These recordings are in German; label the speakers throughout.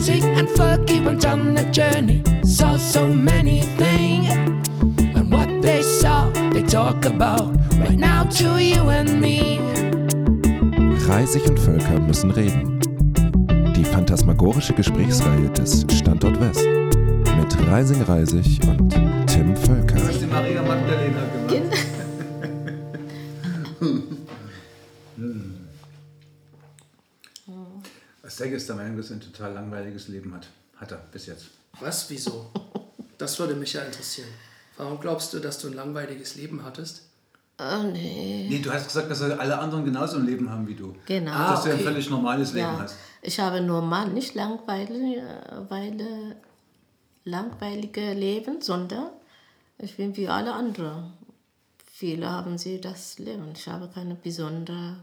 Speaker 1: Rising and Fergie went on a journey, saw so many things. And what they saw, they talk about right now to you and me.
Speaker 2: Reisig und Völker müssen reden. Die phantasmagorische Gesprächsreihe des Standort West. Mit Reising Reisig und Tim Völker.
Speaker 3: Du hast die Maria Magdalena gemacht. Steg ist der Meinung, dass er ein total langweiliges Leben hat. Hat er bis jetzt.
Speaker 4: Was? Wieso? Das würde mich ja interessieren. Warum glaubst du, dass du ein langweiliges Leben hattest?
Speaker 5: Oh, nee.
Speaker 3: Nee, du hast gesagt, dass alle anderen genauso ein Leben haben wie du.
Speaker 5: Genau.
Speaker 4: Ah,
Speaker 3: dass du ein
Speaker 4: okay.
Speaker 3: völlig normales Leben
Speaker 5: Ja,
Speaker 3: hast.
Speaker 5: ich habe normal, nicht langweilig, weil, langweilige Leben, sondern ich bin wie alle anderen. Viele haben sie das Leben. Ich habe keine besondere.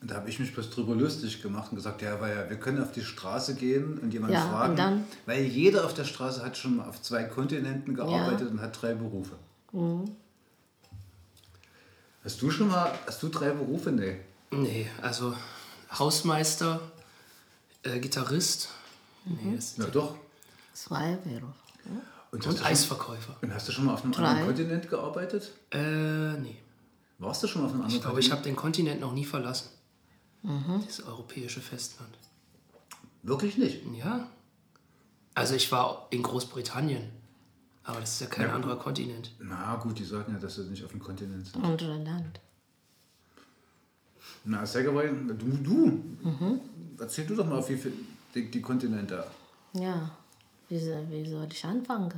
Speaker 3: Und da habe ich mich bloß drüber lustig gemacht und gesagt, ja, weil wir können auf die Straße gehen und jemanden
Speaker 5: Ja,
Speaker 3: fragen.
Speaker 5: und dann-
Speaker 3: weil jeder auf der Straße hat schon mal auf zwei Kontinenten gearbeitet und hat drei Berufe.
Speaker 5: Mhm.
Speaker 3: Hast du schon mal, hast du drei Berufe? Nee.
Speaker 4: Nee, also Hausmeister, äh, Gitarrist nee, das,
Speaker 3: Na doch.
Speaker 5: Zwei Berufe.
Speaker 3: Und, hast
Speaker 4: und
Speaker 3: schon,
Speaker 4: Eisverkäufer.
Speaker 3: und hast du schon mal auf einem
Speaker 5: Drei.
Speaker 3: anderen Kontinent gearbeitet?
Speaker 4: Äh, nee.
Speaker 3: Warst du schon mal auf einem anderen
Speaker 4: Ich glaube, ich habe
Speaker 3: Kontinent?
Speaker 4: den Kontinent noch nie verlassen. Das europäische Festland.
Speaker 3: Wirklich nicht.
Speaker 4: Ja. Also ich war in Großbritannien. Aber das ist ja kein
Speaker 3: Ja.
Speaker 4: anderer Kontinent.
Speaker 3: Na gut, die sagen ja, dass sie nicht auf dem Kontinent sind.
Speaker 5: Andere Land.
Speaker 3: Na, sag aber, du, du.
Speaker 5: Mhm.
Speaker 3: erzähl du doch mal, wie viel die, die Kontinente.
Speaker 5: Ja. Wie, soll- wie soll ich anfangen?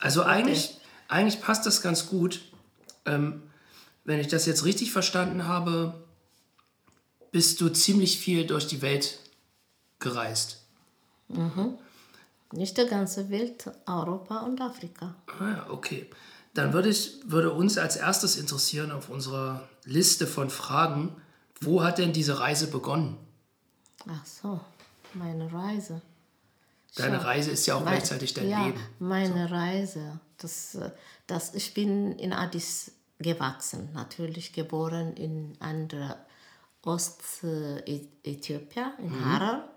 Speaker 4: Also eigentlich, eigentlich passt das ganz gut. Ähm, wenn ich das jetzt richtig verstanden habe, bist du ziemlich viel durch die Welt gereist.
Speaker 5: Nicht die ganze Welt, Europa und Afrika.
Speaker 4: Ah ja, okay. Dann würde, ich, würde uns als erstes interessieren auf unserer Liste von Fragen, wo hat denn diese Reise begonnen?
Speaker 5: Ach so, meine Reise.
Speaker 4: Deine
Speaker 5: Schau,
Speaker 4: Reise ist ja auch
Speaker 5: mein-
Speaker 4: gleichzeitig dein
Speaker 5: ja,
Speaker 4: Leben.
Speaker 5: meine Reise. Das, das, ich bin in Addis gewachsen, natürlich geboren in andere Ostäthiopien, in
Speaker 4: Mhm.
Speaker 5: Harar.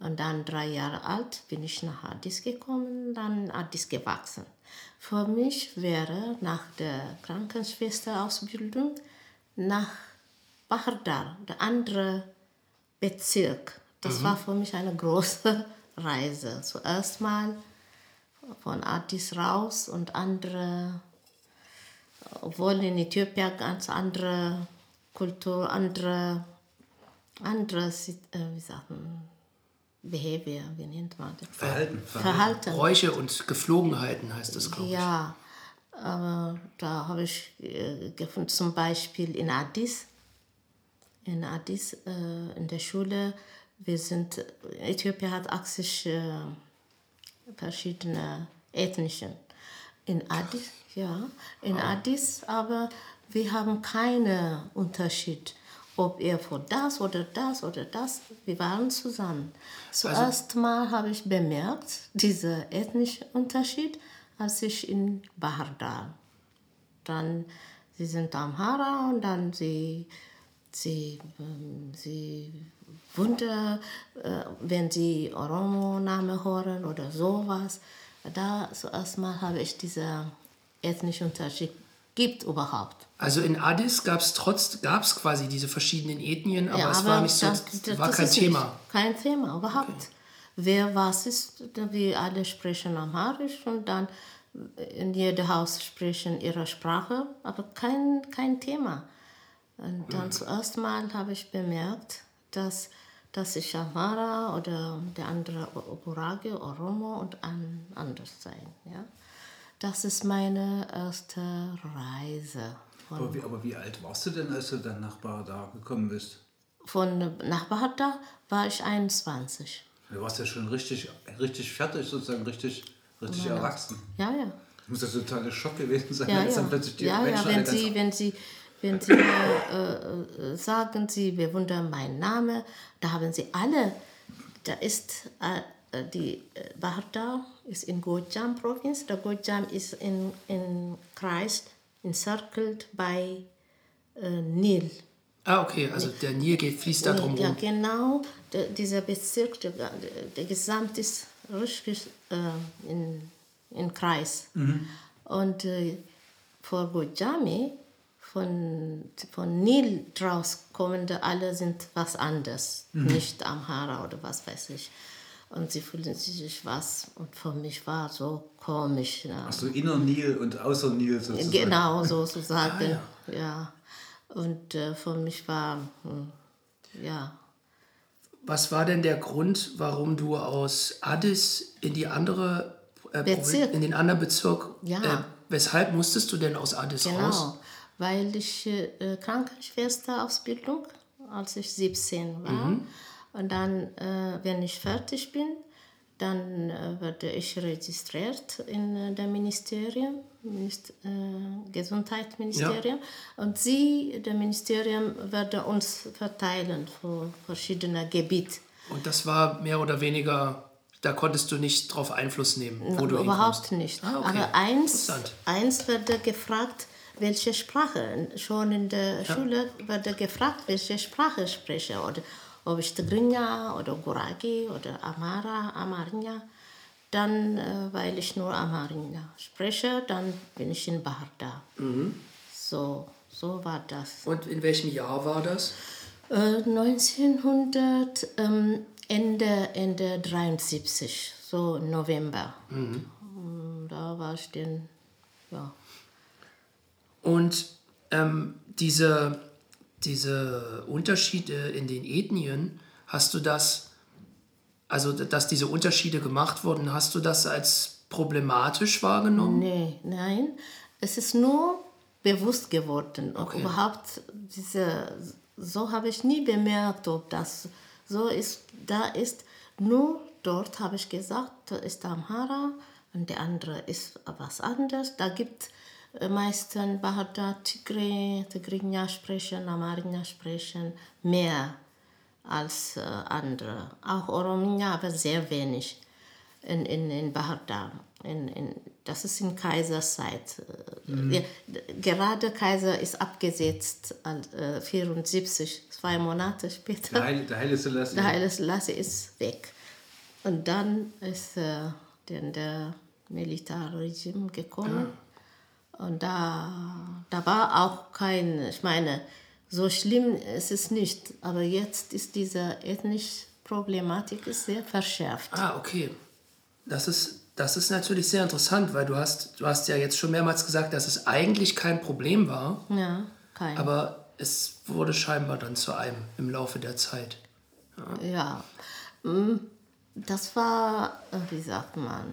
Speaker 5: Und dann drei Jahre alt bin ich nach Addis gekommen, dann Addis gewachsen. Für mich wäre nach der Krankenschwesterausbildung nach Bahardar, der andere Bezirk. Das war für mich eine große Reise. Zuerst mal von Addis raus und andere, obwohl in Äthiopien ganz andere Kultur, andere, andere äh, wie sagt man, Behavior, wie nennt man das?
Speaker 3: Verhalten.
Speaker 5: Verhalten.
Speaker 4: Bräuche und Geflogenheiten heißt das, glaube ich.
Speaker 5: Ja, aber da habe ich äh, gefunden, zum Beispiel in Addis. In Addis, äh, in der Schule, wir sind, Äthiopien hat 80 äh, verschiedene ethnischen. In Addis, ja, in Addis, aber wir haben keinen Unterschied, ob er für das oder das oder das, wir waren zusammen. Zuerst mal habe ich bemerkt, dieser ethnische Unterschied, als ich in Bahardar. Dann, sie sind Amhara und dann sie, sie, ähm, sie Wunder, äh, wenn sie Oromo-Name hören oder sowas. Da zuerst mal habe ich diesen ethnischen Unterschied gibt überhaupt.
Speaker 4: Also in Addis gab es trotz, gab es quasi diese verschiedenen Ethnien, aber
Speaker 5: Ja,
Speaker 4: es war nicht so,
Speaker 5: das- das-
Speaker 4: war kein
Speaker 5: ist
Speaker 4: Thema.
Speaker 5: Kein Thema, überhaupt. Wer was ist, wir alle sprechen Amharisch und dann in jedem Haus sprechen ihre Sprache, aber kein, kein Thema. Und dann zuerst mal habe ich bemerkt, dass, dass ich Amhara oder der andere Oburage, Oromo und an, anders sein. Ja? Das ist meine erste Reise.
Speaker 3: Aber wie, aber wie alt warst du denn, als du dann nach Bahadar gekommen bist?
Speaker 5: Von nach Bahata war ich 21.
Speaker 3: Du warst ja schon richtig, richtig fertig, sozusagen richtig, richtig erwachsen.
Speaker 5: Ja, ja.
Speaker 3: Das muss ja totaler Schock gewesen sein,
Speaker 5: Ja,
Speaker 3: als
Speaker 5: ja.
Speaker 3: dann plötzlich die
Speaker 5: ja,
Speaker 3: Menschen
Speaker 5: ja wenn
Speaker 3: ganz
Speaker 5: Sie, wenn Sie, wenn Sie äh, sagen, Sie bewundern meinen Namen, da haben Sie alle, da ist äh, äh, die äh, Bahardar ist in Gojam Provinz, der Gojam ist in, in Kreis, encircled by äh, Nil.
Speaker 4: Ah, okay, also der Nil geht, fließt da drum
Speaker 5: Ja, genau. Der, dieser Bezirk, der, der, der Gesamt ist richtig äh, in, in Kreis. Und äh, vor Gojami, von, von Nil draus kommende, alle sind was anderes. Nicht Amhara oder was weiß ich. Und sie fühlen sich was. Und für mich war so komisch. Ja.
Speaker 3: Hast du inner Nil und außer Nil sozusagen?
Speaker 5: Genau, sozusagen.
Speaker 4: Ah,
Speaker 5: ja. Und äh, für mich war, hm, ja,
Speaker 4: Was war denn der Grund, warum du aus Addis in die andere äh,
Speaker 5: Bezirk.
Speaker 4: In den anderen Bezirk?
Speaker 5: Ja.
Speaker 4: Äh, weshalb musstest du denn aus Addis
Speaker 5: genau.
Speaker 4: raus?
Speaker 5: Weil ich äh, Krankenschwester-Ausbildung, als ich 17 war. Und dann, äh, wenn ich fertig bin, dann äh, werde ich registriert in äh, dem Ministerium, Minist äh, Gesundheitsministerium. Und sie, das Ministerium, werde uns verteilen für verschiedene Gebiete.
Speaker 4: Und das war mehr oder weniger, da konntest du nicht drauf Einfluss nehmen, wo du
Speaker 5: Überhaupt
Speaker 4: hinkommst.
Speaker 5: nicht.
Speaker 4: Ah, okay.
Speaker 5: Aber eins, eins wird gefragt, welche Sprache. Schon in der Schule wird gefragt, welche Sprache ich spreche. Oder ob ich Tigrinya oder Guragi oder Amara, Amarinya. Dann, äh, weil ich nur Amarinya spreche, dann bin ich in Baharda.
Speaker 4: Mhm.
Speaker 5: So, so war das.
Speaker 4: Und in welchem Jahr war das?
Speaker 5: Äh, 1900, ähm, Ende, Ende 73, so November. Mm, Da war ich dann, ja.
Speaker 4: Und ähm, diese, diese Unterschiede in den Ethnien, hast du das, also dass diese Unterschiede gemacht wurden, hast du das als problematisch wahrgenommen?
Speaker 5: Nee, nein, es ist nur bewusst geworden.
Speaker 4: Okay.
Speaker 5: überhaupt diese, so habe ich nie bemerkt, ob das so ist, da ist. Nur dort habe ich gesagt, da ist Amhara und der andere ist was anderes. Da gibt äh, meistens Bahada, Tigre, Tigrinya sprechen, Amarinya sprechen mehr als äh, andere. Auch Orominya, aber sehr wenig in, in, in Bahada. In, in, das ist in Kaiserzeit. Äh, ja, gerade Kaiser ist abgesetzt, äh, 74, zwei Monate später.
Speaker 3: Der Heile, der Heile Selassie.
Speaker 5: Der Selassie ist weg. Und dann ist äh, dann der Militärregime gekommen. Und da, da war auch kein, ich meine, so schlimm ist es nicht. Aber jetzt ist diese ethnische Problematik ist sehr verschärft.
Speaker 4: Ah, okay. Das ist, das ist natürlich sehr interessant, weil du hast, du hast ja jetzt schon mehrmals gesagt, dass es eigentlich kein Problem war,
Speaker 5: Ja, kein.
Speaker 4: aber es wurde scheinbar dann zu einem im Laufe der Zeit.
Speaker 5: Ja, mm, das war, wie sagt man,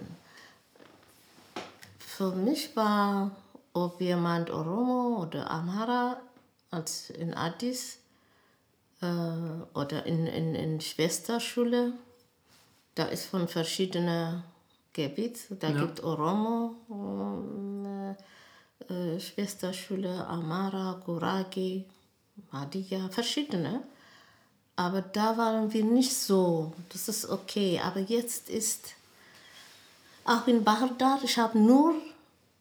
Speaker 5: für mich war, ob jemand Oromo oder Amhara als in Addis äh, oder in, in, in Schwesterschule, da ist von verschiedenen Gebieten, da gibt Oromo, ähm, äh, Schwesterschule, Amara, Guragi, Madia, verschiedene. Aber da waren wir nicht so. Das ist okay. Aber jetzt ist auch in Bahrdar, ich habe nur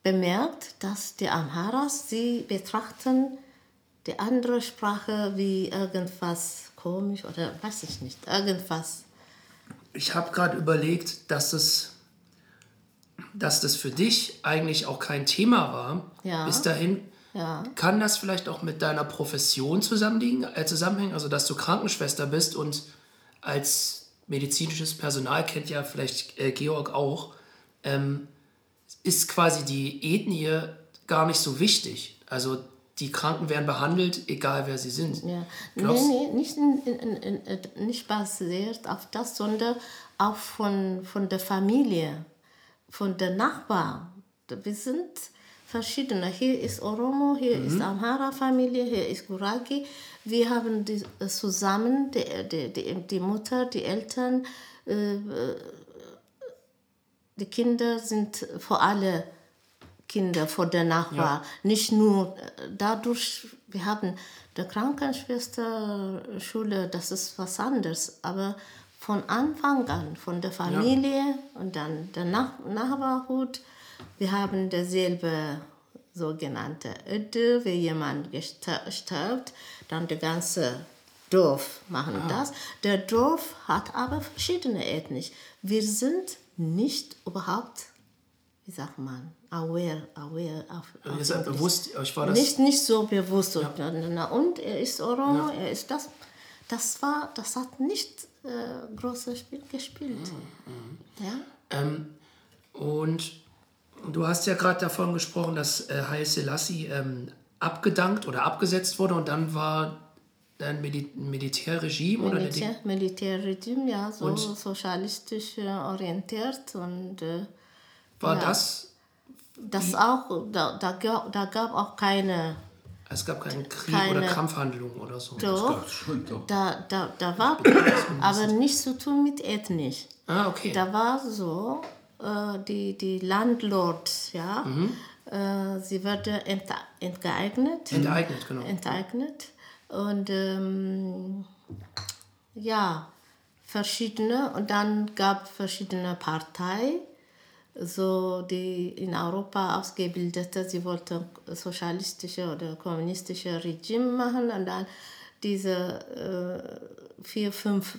Speaker 5: bemerkt, dass die Amharas, sie betrachten die andere Sprache wie irgendwas komisch oder weiß ich nicht, irgendwas.
Speaker 4: Ich habe gerade überlegt, dass es, dass das für dich eigentlich auch kein Thema war.
Speaker 5: Ja.
Speaker 4: Bis dahin.
Speaker 5: Ja.
Speaker 4: Kann das vielleicht auch mit deiner Profession zusammenliegen, äh, zusammenhängen? Also, dass du Krankenschwester bist und als medizinisches Personal kennt ja vielleicht äh, Georg auch, ähm, ist quasi die Ethnie gar nicht so wichtig. Also, die Kranken werden behandelt, egal wer sie sind.
Speaker 5: Ja.
Speaker 4: Glaubst-
Speaker 5: nee, nee, nicht, in, in, in, in, nicht basiert auf das, sondern auch von, von der Familie, von der Nachbar. Wir sind verschiedene. Hier ist Oromo, hier ist Amhara-Familie, hier ist Guragi. Wir haben die, äh, zusammen, die, die, die, die Mutter, die Eltern, äh, äh, die Kinder sind für alle Kinder vor der Nachbar. Nicht nur äh, dadurch, wir haben der Krankenschwesterschule, das ist was anderes, aber von Anfang an, von der Familie und dann der Nach Nachbarhut, wir haben derselbe sogenannte Öde, wenn jemand stirbt, dann der ganze Dorf machen das. Der Dorf hat aber verschiedene Ethnik. Wir sind nicht überhaupt, wie sagt man, aware, aware auf, auf
Speaker 4: Ihr seid bewusst, euch war das.
Speaker 5: Nicht, nicht so bewusst. Na, und er ist Oromo, er ist das. Das war, das hat nicht äh, großes Spiel gespielt.
Speaker 4: Mhm,
Speaker 5: Ja?
Speaker 4: Ähm, und du hast ja gerade davon gesprochen, dass äh, Haile Selassie ähm, abgedankt oder abgesetzt wurde und dann war ein Medi Militärregime oder
Speaker 5: Militär, Militärregime, ja, so
Speaker 4: Und-
Speaker 5: sozialistisch äh, orientiert und äh,
Speaker 4: war
Speaker 5: ja.
Speaker 4: das,
Speaker 5: das auch, da, da, gab, da gab auch keine,
Speaker 4: es gab keinen Krieg
Speaker 5: Keine-
Speaker 4: oder Kampfhandlungen oder so.
Speaker 5: doch,
Speaker 3: Schon doch.
Speaker 5: da, da, da war, aber nichts zu tun mit ethnisch.
Speaker 4: Ah, okay.
Speaker 5: Da war so, äh, die, die Landlords, ja,
Speaker 4: Mhm.
Speaker 5: äh, sie wurde ent, enteignet.
Speaker 4: Enteignet, genau.
Speaker 5: enteignet. Und ähm, ja, verschiedene. Und dann gab verschiedene Parteien, so die in Europa ausgebildete, sie wollten sozialistische oder kommunistische Regime machen. Und dann diese äh, vier, fünf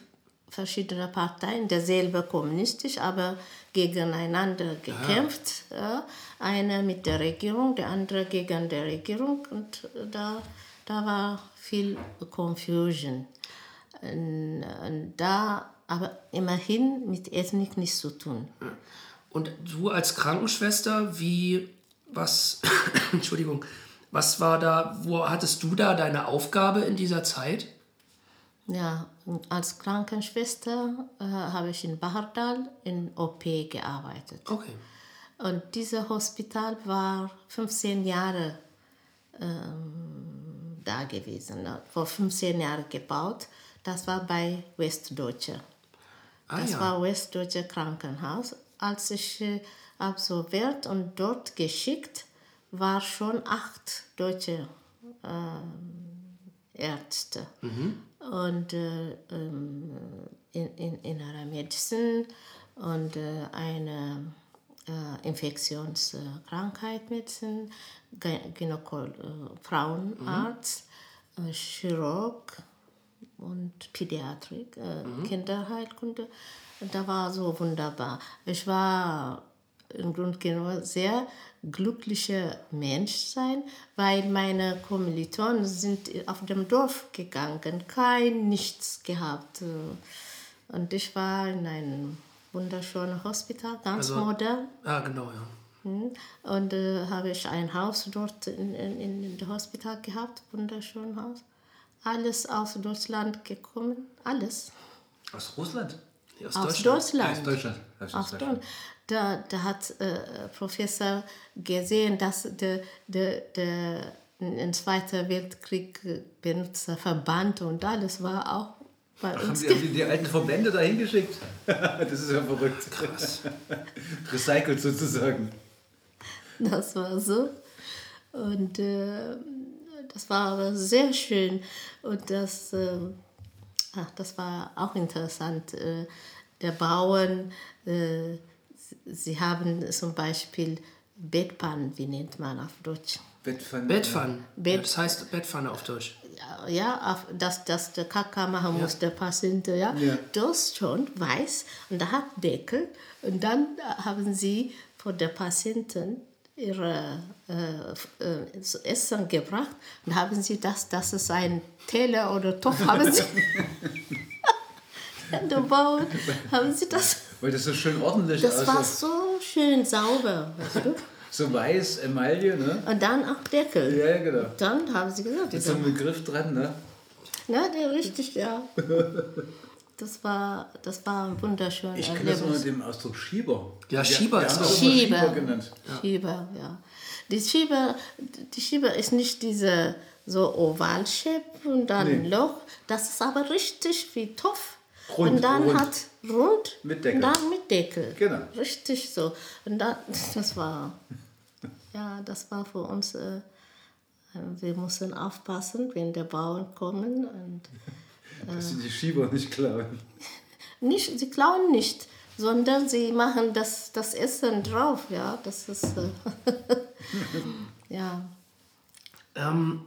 Speaker 5: verschiedene Parteien, derselbe kommunistisch, aber gegeneinander gekämpft. Ja. Eine mit der Regierung, der andere gegen die Regierung. Und da, da war viel Confusion. Da, aber immerhin mit Ethnik nichts zu tun.
Speaker 4: Und du als Krankenschwester, wie, was, Entschuldigung, was war da, wo hattest du da deine Aufgabe in dieser Zeit?
Speaker 5: Ja, als Krankenschwester äh, habe ich in Bahardal in OP gearbeitet.
Speaker 4: Okay.
Speaker 5: Und dieses Hospital war 15 Jahre ähm, da gewesen, ne? vor 15 Jahren gebaut. Das war bei Westdeutsche.
Speaker 4: Ah,
Speaker 5: Das
Speaker 4: ja.
Speaker 5: war Westdeutsche Krankenhaus. Als ich äh, absolviert und dort geschickt, war schon acht deutsche ähm, Ärzte. Und äh, ähm, in, in innere Medizin und äh, eine äh, Infektionskrankheit Medizin, Gynäkol äh, Frauenarzt, äh, Chirurg und Pädiatrik, äh, Kinderheilkunde. Und da war so wunderbar. Ich war im Grunde genommen sehr glücklicher Mensch sein, weil meine Kommilitonen sind auf dem Dorf gegangen, kein nichts gehabt. Und ich war in einem wunderschönen Hospital, ganz
Speaker 4: Also-
Speaker 5: modern.
Speaker 4: Ah, genau, ja.
Speaker 5: Mhm. Und äh, habe ich ein Haus dort in, in, in dem Hospital gehabt, wunderschönes Haus. Alles aus Deutschland gekommen, alles.
Speaker 3: Aus Russland?
Speaker 4: Aus,
Speaker 5: Aus
Speaker 4: Deutschland.
Speaker 5: Deutschland.
Speaker 3: Aus Deutschland. Aus Deutschland.
Speaker 5: Deutschland. Da, da hat äh, Professor gesehen, dass der, der, der im Zweiten Weltkrieg äh, benutzte Verband und alles war auch bei
Speaker 3: Haben
Speaker 5: uns.
Speaker 3: Sie, haben die, die alten Verbände da hingeschickt? das ist ja verrückt.
Speaker 4: Krass.
Speaker 3: Recycelt sozusagen.
Speaker 5: Das war so. Und äh, das war aber sehr schön. Und das, äh, ach, das war auch interessant. Äh, der Bauern, äh, sie- haben zum Beispiel Bettpannen, wie nennt man auf Deutsch?
Speaker 3: Bettpfanne.
Speaker 4: Bettpfannen.
Speaker 5: Bett-
Speaker 4: Ja, das heißt Bettpfanne auf Deutsch.
Speaker 5: Ja, auf, dass, dass der Kaka machen muss, der Patient, ja.
Speaker 3: Ja.
Speaker 5: Das schon weiß und da hat Deckel und dann haben sie von der Patienten ihre äh, äh, zu Essen gebracht und haben sie das, das ist ein Teller oder Topf, haben sie der Bauern, haben sie das,
Speaker 3: Weil das so schön ordentlich
Speaker 5: das war
Speaker 3: aussah.
Speaker 5: so schön sauber, weißt du?
Speaker 3: So weiß, Emaille, ne?
Speaker 5: Und dann auch Deckel.
Speaker 3: Ja, genau.
Speaker 5: Dann haben sie gesagt,
Speaker 3: Mit so einem Begriff dran, ne?
Speaker 5: Ja, der richtig, ja. Das war, das war ein wunderschönes
Speaker 3: Ich kenne das immer mit dem Ausdruck Schieber.
Speaker 4: Ja, Schieber
Speaker 3: Wir
Speaker 4: ist auch-
Speaker 5: Schieber.
Speaker 3: Schieber genannt.
Speaker 5: Schieber, ja. Die Schieber, die Schieber ist nicht diese so Ovalshape und dann
Speaker 3: Nee.
Speaker 5: ein Loch. Das ist aber richtig wie Topf.
Speaker 3: Rund,
Speaker 5: und dann
Speaker 3: rund.
Speaker 5: hat rund
Speaker 3: Mit Deckel.
Speaker 5: und dann mit Deckel.
Speaker 3: Genau.
Speaker 5: Richtig so. Und dann, das war, ja, das war für uns, äh, wir mussten aufpassen, wenn die Bauern kommen und
Speaker 3: Dass sie die Schieber nicht klauen.
Speaker 5: Nicht, sie klauen nicht, sondern sie machen das, das Essen drauf, ja. Das ist, äh, Ja.
Speaker 4: Ähm,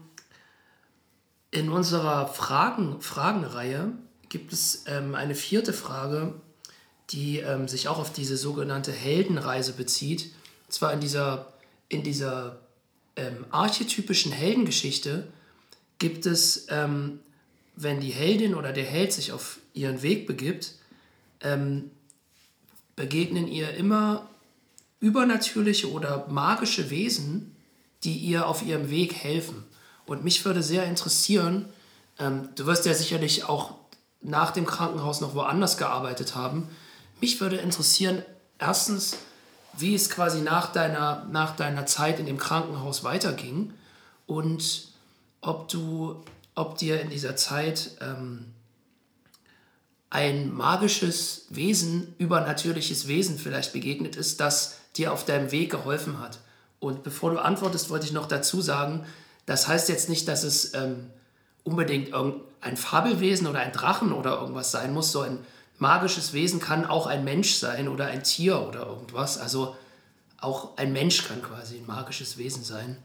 Speaker 4: in unserer Fragen, Fragenreihe gibt es ähm, eine vierte Frage, die ähm, sich auch auf diese sogenannte Heldenreise bezieht. Und zwar in dieser, in dieser ähm, archetypischen Heldengeschichte gibt es, ähm, wenn die Heldin oder der Held sich auf ihren Weg begibt, ähm, begegnen ihr immer übernatürliche oder magische Wesen, die ihr auf ihrem Weg helfen. Und mich würde sehr interessieren, ähm, du wirst ja sicherlich auch nach dem Krankenhaus noch woanders gearbeitet haben. Mich würde interessieren, erstens, wie es quasi nach deiner, nach deiner Zeit in dem Krankenhaus weiterging und ob du, ob dir in dieser Zeit ähm, ein magisches Wesen, übernatürliches Wesen vielleicht begegnet ist, das dir auf deinem Weg geholfen hat. Und bevor du antwortest, wollte ich noch dazu sagen, das heißt jetzt nicht, dass es ähm, unbedingt ein Fabelwesen oder ein Drachen oder irgendwas sein muss. So ein magisches Wesen kann auch ein Mensch sein oder ein Tier oder irgendwas. Also auch ein Mensch kann quasi ein magisches Wesen sein.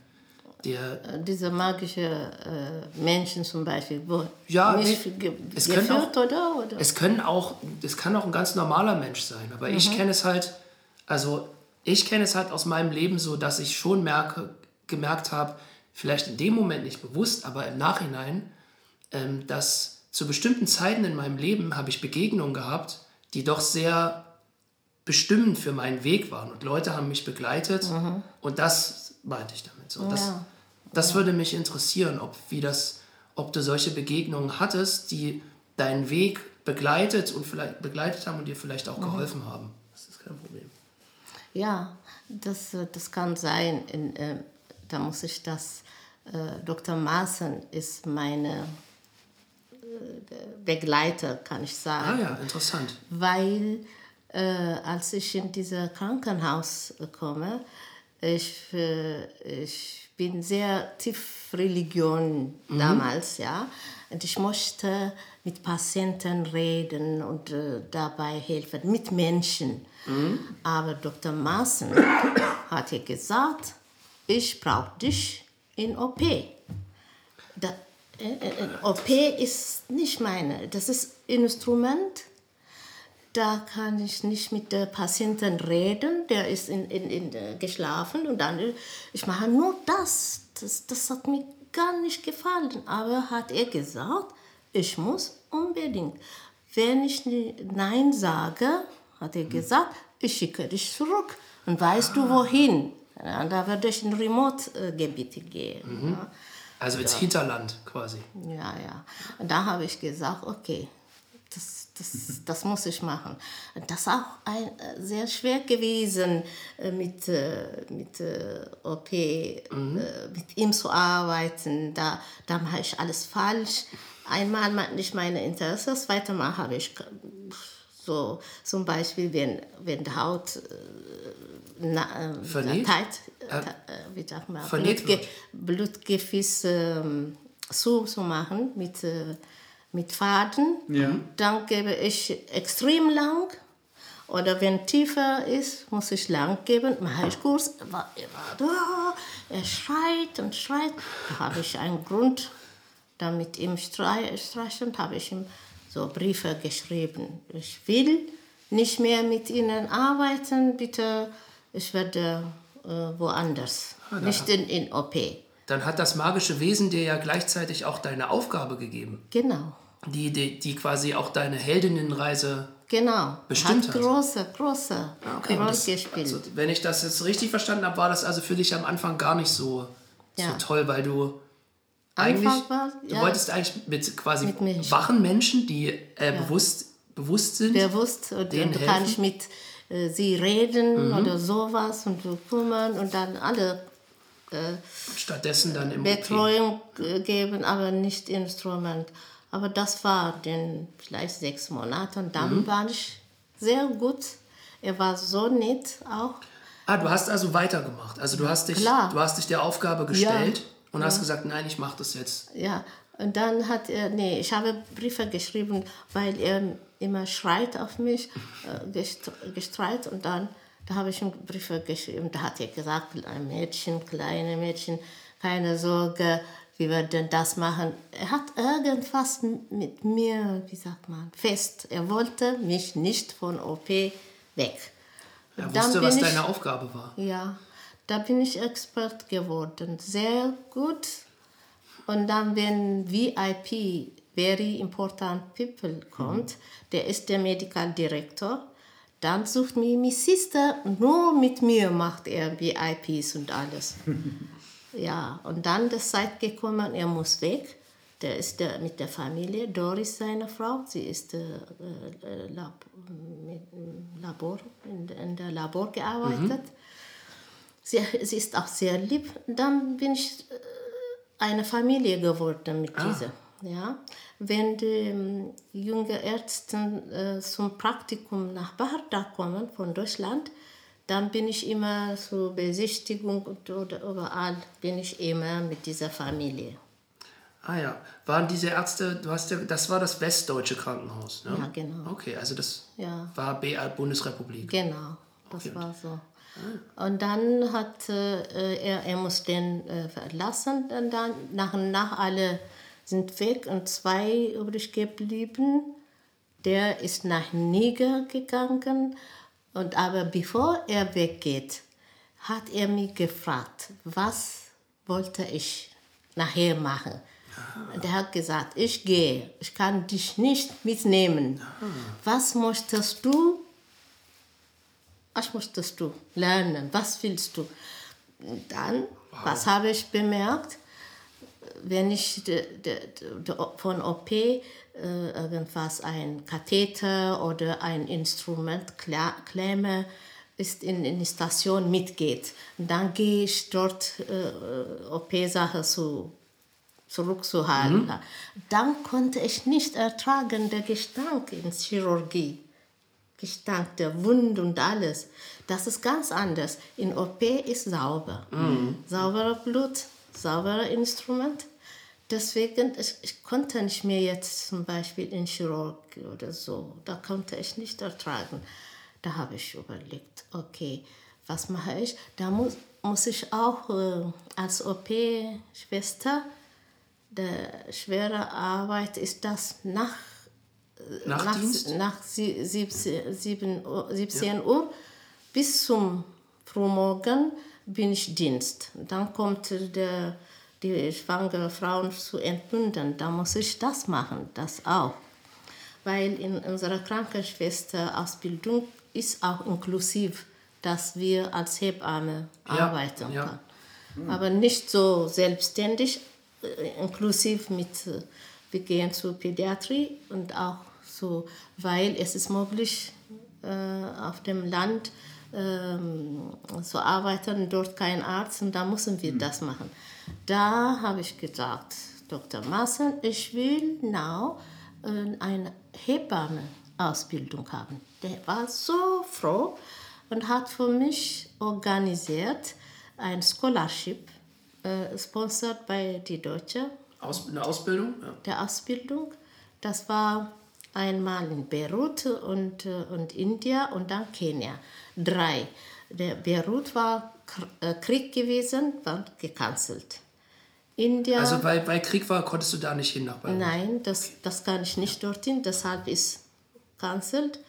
Speaker 4: Der
Speaker 5: Äh, Diese magische äh, Menschen zum Beispiel, wo
Speaker 4: Ja,
Speaker 5: nicht
Speaker 4: nee, es können
Speaker 5: geführt
Speaker 4: auch-
Speaker 5: oder, oder?
Speaker 4: Es können auch, es kann auch ein ganz normaler Mensch sein, aber ich kenne es halt, also ich kenne es halt aus meinem Leben so, dass ich schon merke, gemerkt habe, vielleicht in dem Moment nicht bewusst, aber im Nachhinein, ähm, dass zu bestimmten Zeiten in meinem Leben habe ich Begegnungen gehabt, die doch sehr bestimmend für meinen Weg waren und Leute haben mich begleitet und das meinte ich damit so. Das,
Speaker 5: Ja.
Speaker 4: das würde mich interessieren, ob, wie das, ob du solche Begegnungen hattest, die deinen Weg begleitet und vielleicht begleitet haben und dir vielleicht auch geholfen haben. Das ist kein Problem.
Speaker 5: Ja, das, das kann sein. In, äh, da muss ich das. Äh, Dr. Maaßen ist meine Begleiter, kann ich sagen.
Speaker 4: Ah ja, interessant.
Speaker 5: weil äh, als ich in dieses Krankenhaus äh, komme, ich, äh, ich bin sehr tief Religion damals, ja. Und ich möchte mit Patienten reden und äh, dabei helfen, mit Menschen. Aber Dr. Maaßen hat ja gesagt, ich brauche dich in OP. Da, OP ist nicht meine, das ist Instrument. Da kann ich nicht mit der Patienten reden, der ist in, in, in, äh, geschlafen und dann, äh, ich mache nur das. das. Das hat mir gar nicht gefallen. Aber hat er gesagt, ich muss unbedingt. Wenn ich Nein sage, hat er gesagt, ich schicke dich zurück. Und weißt du wohin? Ja, da werde ich in Remote-Gebiete gehen. Ja.
Speaker 4: Also ins Hinterland quasi.
Speaker 5: Ja, ja. Und da habe ich gesagt, okay, das, das, das muss ich machen. Das ist auch ein, äh, sehr schwer gewesen, äh, mit, äh, mit OP, äh, mit ihm zu arbeiten. Da, da mache ich alles falsch. Einmal ma- nicht meine Interesse, das zweite Mal habe ich so zum Beispiel, wenn, wenn die Haut äh, na, äh, äh, wie sagt man, Blutge. Blutgefäß ähm, zu, zu machen mit, äh, mit Faden.
Speaker 3: Ja.
Speaker 5: Dann gebe ich extrem lang. Oder wenn tiefer ist, muss ich lang geben. Mache ich kurz. Er war, da. Er schreit und schreit. Da habe ich einen Grund, damit ihm strei- streichen, habe ich ihm so Briefe geschrieben. Ich will nicht mehr mit Ihnen arbeiten. Bitte, ich werde äh, woanders.
Speaker 4: da-
Speaker 5: nicht in, in OP.
Speaker 4: Dann hat das magische Wesen dir ja gleichzeitig auch deine Aufgabe gegeben,
Speaker 5: Genau.
Speaker 4: die, die, die quasi auch deine Heldinnenreise
Speaker 5: Genau.
Speaker 4: Bestimmt
Speaker 5: Hat
Speaker 4: hat.
Speaker 5: große, große
Speaker 4: Okay,
Speaker 5: Rolle gespielt.
Speaker 4: also, wenn ich das jetzt richtig verstanden habe, war das also für dich am Anfang gar nicht so,
Speaker 5: Ja.
Speaker 4: so toll, weil du eigentlich,
Speaker 5: war-
Speaker 4: du
Speaker 5: ja.
Speaker 4: wolltest eigentlich mit quasi
Speaker 5: Mit Menschen.
Speaker 4: wachen Menschen, die äh, bewusst, bewusst sind.
Speaker 5: bewusst und
Speaker 4: Denen
Speaker 5: du kannst mit äh, sie reden oder sowas und du kümmern und dann alle
Speaker 4: stattdessen dann im OP.
Speaker 5: Betreuung äh, geben, aber nicht Instrument. Aber das war dann vielleicht sechs Monate und dann war ich sehr gut. Er war so nett auch.
Speaker 4: Ah, du hast also weitergemacht. Also du hast dich,
Speaker 5: Klar.
Speaker 4: du hast dich der Aufgabe gestellt
Speaker 5: Ja.
Speaker 4: und hast gesagt, nein, ich mache das jetzt.
Speaker 5: Ja, und dann hat er, nee, ich habe Briefe geschrieben, weil er immer schreit auf mich, äh, gest- gestreit und dann, Da habe ich ihm Briefe geschrieben. Da hat er gesagt, ein Mädchen, kleine Mädchen, keine Sorge, wir werden das machen. Er hat irgendwas mit mir, wie sagt man, fest. Er wollte mich nicht von OP weg.
Speaker 4: Er
Speaker 5: Und dann
Speaker 4: wusste,
Speaker 5: bin
Speaker 4: was
Speaker 5: ich-
Speaker 4: deine Aufgabe war.
Speaker 5: Ja, da bin ich Expert geworden. Sehr gut. Und dann, wenn VIP, Very Important People, kommt, der ist der Medical Director, dann sucht mir meine Sister, nur mit mir macht er VIPs und alles. ja, und dann ist Zeit gekommen, er muss weg. Der ist der, mit der Familie, Doris, seine Frau, sie ist äh, äh, Lab, mit, Labor, in, in der Labor gearbeitet. Sie, sie ist auch sehr lieb. Dann bin ich äh, eine Familie geworden mit dieser. Ja. Wenn die ähm, junge Ärzte äh, zum Praktikum nach Bahardar kommen von Deutschland, dann bin ich immer zur Besichtigung und oder überall bin ich immer mit dieser Familie.
Speaker 4: Ah ja, waren diese Ärzte, du hast ja, das war das westdeutsche Krankenhaus, ne?
Speaker 5: Ja, genau.
Speaker 4: Okay, also das
Speaker 5: Ja.
Speaker 4: war BA Bundesrepublik.
Speaker 5: Genau, das
Speaker 4: Okay.
Speaker 5: war so. Und dann hat äh, er, er muss den äh, verlassen. Und dann nach und nach alle sind weg und zwei übrig geblieben. Der ist nach Niger gegangen. Und aber bevor er weggeht, hat er mich gefragt, was wollte ich nachher machen. Und er hat gesagt, ich gehe, ich kann dich nicht mitnehmen. Was möchtest du was möchtest du lernen? Was willst du? Dann, was habe ich bemerkt? Wenn ich de, de, de, von OP äh, irgendwas, ein Katheter oder ein Instrument klemme, ist in, in die Station mitgeht. Dann gehe ich dort äh, OP-Sache zu, zurückzuhalten. Dann konnte ich nicht ertragen, der Gestank in Chirurgie. Gestank der Wund und alles. Das ist ganz anders. In OP ist sauber. Sauberer Blut, sauberer Instrument. Deswegen, ich, ich konnte nicht mehr jetzt zum Beispiel in Chirurgie oder so, da konnte ich nicht ertragen. Da habe ich überlegt, okay, was mache ich? Da muss, muss ich auch äh, als OP-Schwester, der schwere Arbeit ist das nach
Speaker 4: Nachtdienst?
Speaker 5: nach, nach sie- 17, 7 Uhr, 17 Uhr bis zum Frühmorgen bin ich Dienst. Dann kommt der, die schwangere Frauen zu entbinden. Da muss ich das machen, das auch. Weil in unserer Krankenschwesterausbildung ist auch inklusiv, dass wir als Hebamme
Speaker 4: Ja,
Speaker 5: arbeiten
Speaker 4: ja.
Speaker 5: können. Aber nicht so selbstständig, äh, inklusiv mit, äh, wir gehen zur Pädiatrie und auch so, weil es ist möglich, äh, auf dem Land ähm, zu arbeiten, dort kein Arzt und da müssen wir das machen. Da habe ich gesagt, Dr. Maaßen, ich will now äh, eine Hebammenausbildung haben. Der war so froh und hat für mich organisiert ein Scholarship, äh, sponsored bei die Deutsche
Speaker 4: Aus, eine Ausbildung? Ja.
Speaker 5: der Ausbildung. Das war einmal in Beirut und, äh, und India und dann Kenia. Drei. Der Beirut war äh, Krieg gewesen, war gecancelt. India,
Speaker 4: Also weil, weil Krieg war, konntest du da nicht hin nach Beirut?
Speaker 5: nein, das, das kann ich nicht dorthin, deshalb ist cancelled.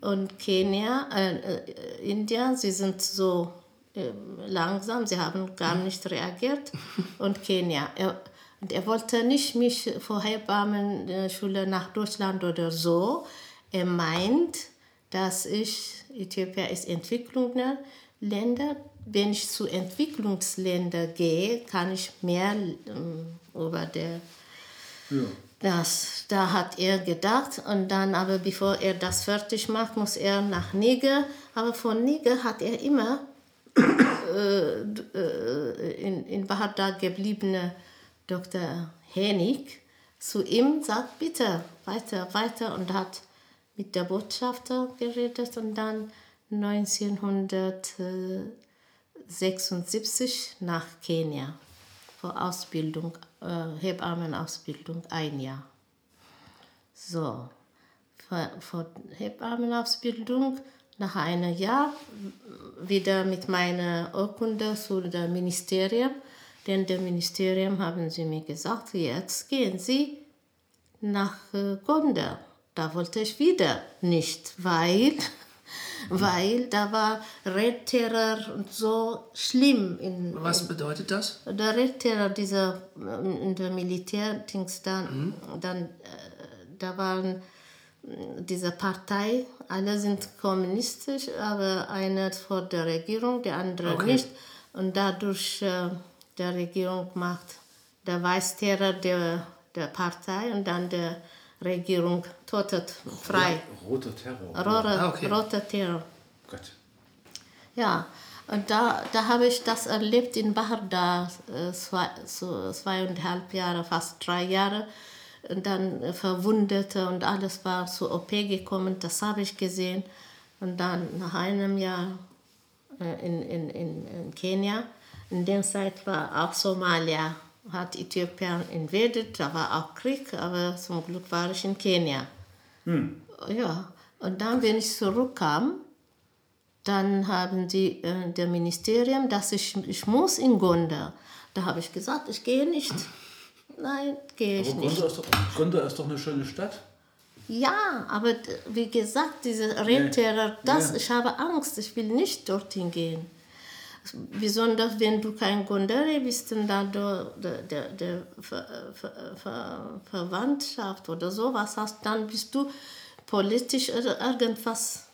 Speaker 5: Und Kenia, äh, äh, India, sie sind so äh, langsam, sie haben gar nicht reagiert. Und Kenia, und er wollte nicht mich vor Hebammenschule nach Deutschland oder so. Er meint, dass ich, Äthiopien ist Entwicklungsländer, wenn ich zu Entwicklungsländern gehe, kann ich mehr ähm, über der das, da hat er gedacht und dann aber bevor er das fertig macht, muss er nach Niger. Aber von Niger hat er immer äh, äh, in, in Bahardar gebliebene Dr. Henig zu ihm sagt, bitte weiter, weiter und hat mit der Botschafter geredet und dann 1976 nach Kenia für Ausbildung, äh, Hebammenausbildung ein Jahr. So, für Hebammenausbildung nach einem Jahr wieder mit meiner Urkunde zu dem Ministerium. Denn dem Ministerium haben sie mir gesagt, jetzt gehen Sie nach äh, Gondar. Da wollte ich wieder nicht, weil, weil da war Redterror und so schlimm. In,
Speaker 4: Was bedeutet das?
Speaker 5: der Redterror, dieser äh, in der Militärdings, dann, dann äh, da waren äh, diese Partei, alle sind kommunistisch, aber einer vor der Regierung, der andere
Speaker 4: Okay.
Speaker 5: nicht. Und dadurch der Regierung macht der Weißterror der, der Partei und dann der Regierung totet frei.
Speaker 3: Roter Terror.
Speaker 5: Roter,
Speaker 4: Ah, okay.
Speaker 5: roter Terror.
Speaker 3: Gott.
Speaker 5: Ja, und da, da habe ich das erlebt in Bahardar, äh, zwei, so zweieinhalb Jahre, fast drei Jahre. Und dann äh, Verwundete und alles war zur OP gekommen, das habe ich gesehen. Und dann nach einem Jahr äh, in, in, in, in Kenia, in der Zeit war auch Somalia, hat Äthiopien invadiert, da war auch Krieg, aber zum Glück war ich in Kenia. Ja, und dann, wenn ich zurückkam, dann haben die, äh, der Ministerium, dass ich, ich muss in Gondar. Da habe ich gesagt, ich gehe nicht. Nein, gehe ich
Speaker 3: Aber
Speaker 5: nicht.
Speaker 3: Ist, doch, Gondar ist doch eine schöne Stadt.
Speaker 5: Ja, aber wie gesagt, diese Rennterror, das,
Speaker 3: Ja.
Speaker 5: ich habe Angst, ich will nicht dorthin gehen. Besonders wenn du kein Gondare bist dann der, der, der Ver, Ver, Ver, Verwandtschaft oder sowas hast, dann bist du politisch irgendwas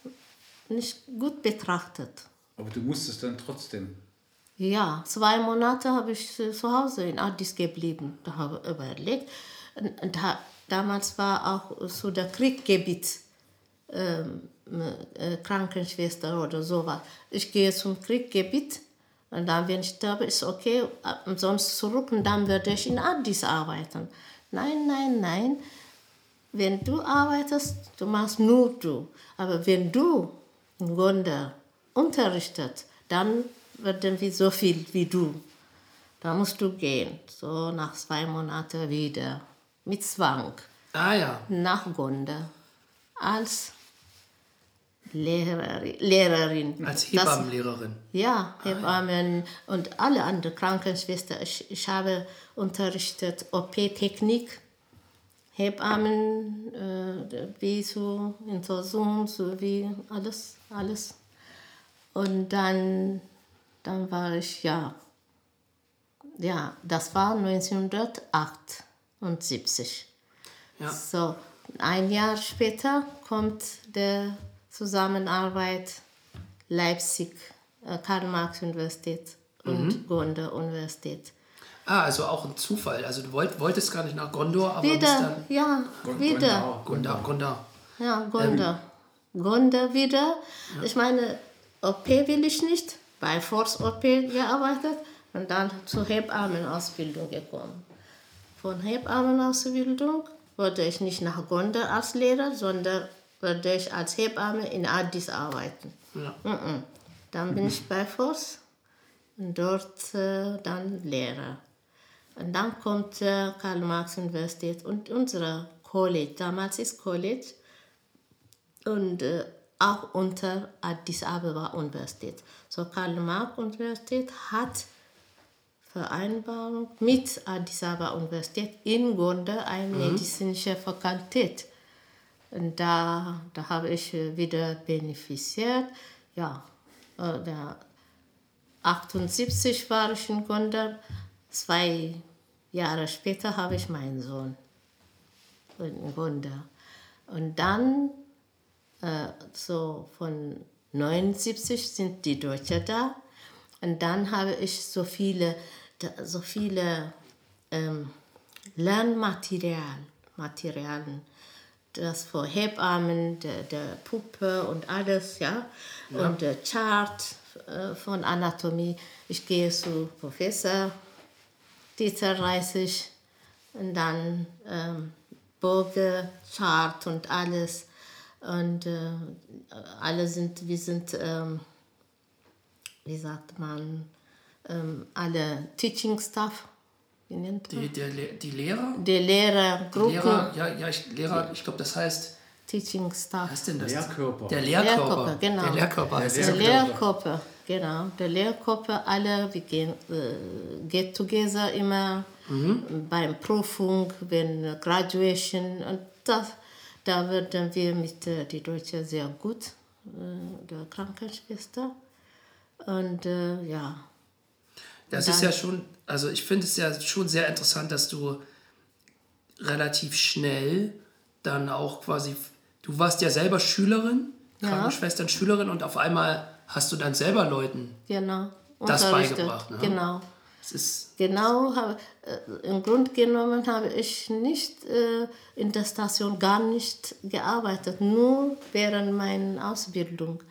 Speaker 5: nicht gut betrachtet.
Speaker 3: Aber du musstest dann trotzdem.
Speaker 5: Ja, zwei Monate habe ich äh, zu Hause in Addis geblieben. Da habe ich überlegt. Da, damals war auch so der Krieggebiet ähm, äh, Krankenschwester oder sowas. Ich gehe zum Krieggebiet und dann, wenn ich sterbe, ist okay, sonst zurück und dann werde ich in Addis arbeiten. Nein, nein, nein. Wenn du arbeitest, du machst nur du. Aber wenn du in Gondar unterrichtet, dann werden wir so viel wie du. Da musst du gehen. So nach zwei Monaten wieder. Mit Zwang.
Speaker 4: Ah ja.
Speaker 5: Nach Gondar. Als Lehrerin. Lehrerin.
Speaker 4: Als
Speaker 5: Das-
Speaker 4: Hebammenlehrerin.
Speaker 5: ja, Hebammen und alle anderen Krankenschwestern. Ich, ich habe unterrichtet OP-Technik, Hebammen, äh, wie so Untersuchung, so wie alles, alles. Und dann, dann war ich, ja, ja, das war 1978.
Speaker 4: Ja.
Speaker 5: So, ein Jahr später kommt der Zusammenarbeit Leipzig, äh, Karl-Marx-Universität und Gondar Universität.
Speaker 4: Ah, also auch ein Zufall. Also du wollt, wolltest gar nicht nach Gondor, aber bist
Speaker 5: Wieder,
Speaker 4: dann
Speaker 5: ja, wieder.
Speaker 4: Gondar, Gondar.
Speaker 5: Ja, Gondar. Gondar wieder. Ich meine, OP will ich nicht. Bei Force OP gearbeitet und dann zur Hebammenausbildung gekommen. Von Hebammenausbildung wurde ich nicht nach Gondar als Lehrer, sondern würde ich als Hebamme in Addis arbeiten.
Speaker 4: Ja.
Speaker 5: Mhm. Dann bin ich bei Force und dort äh, dann Lehrer. Und dann kommt äh, Karl-Marx-Universität und unsere College, damals ist College, und äh, auch unter Addis Abeba Universität. So Karl-Marx-Universität hat Vereinbarung mit Addis Abeba Universität in Gondar eine medizinische Fakultät. Und da, da habe ich äh, wieder beneficiert. Ja, äh, der 78 war ich in Gondar. Zwei Jahre später habe ich meinen Sohn in Gondar. Und dann, äh, so von 79 sind die Deutschen da. Und dann habe ich so viele, so viele ähm, Lernmaterial, Materialien, das für Hebammen, der, der Puppe und alles, ja, und der Chart äh, von Anatomie. Ich gehe zu Professor Dieter Reisig und dann ähm, Burge, Chart und alles. Und äh, alle sind, wir sind, ähm, wie sagt man, ähm, alle Teaching Staff, wie nennt man?
Speaker 4: Die, der, die Lehrer?
Speaker 5: Die Lehrergruppen.
Speaker 4: Lehrer, ja, ja, ich, Lehrer, ich glaube, das heißt
Speaker 5: Teaching Staff.
Speaker 4: Was ist denn das?
Speaker 3: Lehrkörper.
Speaker 4: Der Lehrkörper.
Speaker 5: Lehrkörper, genau.
Speaker 4: Der Lehrkörper heißt
Speaker 5: Der. Lehrkörper, genau. Der Lehrkörper, alle, wir gehen äh, get together immer beim Prüfung, wenn Graduation und das, da werden wir mit äh, die Deutsche sehr gut, äh, der Krankenschwester. Und äh, ja,
Speaker 4: Das ist ja schon, also ich finde es ja schon sehr interessant, dass du relativ schnell dann auch quasi, du warst ja selber Schülerin,
Speaker 5: Ja.
Speaker 4: Krankenschwestern, Schülerin und auf einmal hast du dann selber Leuten.
Speaker 5: genau.
Speaker 4: Das beigebracht, ne?
Speaker 5: Genau.
Speaker 4: Es ist,
Speaker 5: Genau, habe, äh, im Grunde genommen habe ich nicht äh, in der Station gar nicht gearbeitet, nur während meiner Ausbildung.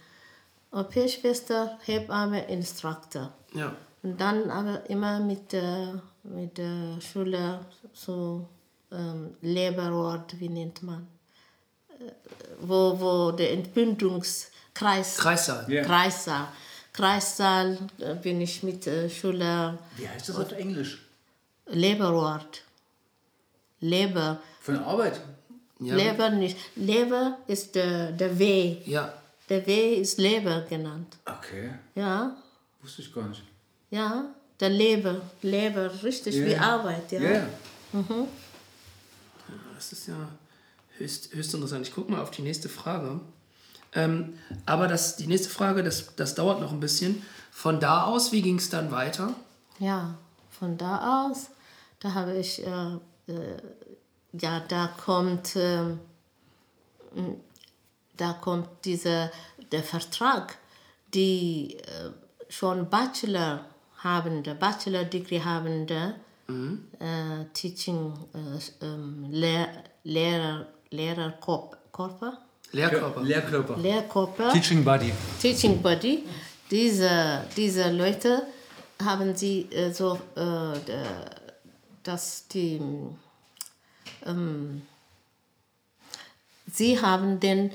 Speaker 5: Au-pair-Schwester, Hebamme, Instruktor.
Speaker 4: ja.
Speaker 5: Und dann aber immer mit der, mit der Schule so ähm, Leberort, wie nennt man, äh, wo, wo der Entbindungskreis,
Speaker 4: Kreissaal.
Speaker 3: Ja.
Speaker 5: Kreissaal, Kreissaal äh, bin ich mit der Schule
Speaker 3: Wie heißt das auf Englisch?
Speaker 5: Leberort. Leber.
Speaker 3: Von der Arbeit?
Speaker 4: Ja.
Speaker 5: Leber nicht. Leber ist der, der Weh.
Speaker 4: Ja.
Speaker 5: Der Weh ist Leber genannt.
Speaker 3: Okay,
Speaker 5: Ja,
Speaker 3: wusste ich gar nicht.
Speaker 5: Ja. Der Leber. Leber, richtig
Speaker 3: Ja,
Speaker 5: wie. Arbeit. Ja.
Speaker 3: Ja, ja.
Speaker 4: Das ist ja höchst, höchst interessant. Ich gucke mal auf die nächste Frage. Ähm, aber das, die nächste Frage, das, das dauert noch ein bisschen. Von da aus, wie ging es dann weiter?
Speaker 5: Ja, von da aus, da habe ich, äh, äh, ja, da kommt, m, da kommt dieser, der Vertrag, die äh, schon Bachelor habende, Bachelor-Degree habende, äh, Teaching, äh, ähm, Lehr Lehrer, Lehrerkörper,
Speaker 4: Lehrkörper.
Speaker 3: Lehrkörper.
Speaker 5: Lehrkörper.
Speaker 3: Teaching Buddy.
Speaker 5: Teaching Buddy, diese, diese Leute haben sie äh, so, äh, dass die, ähm, sie haben den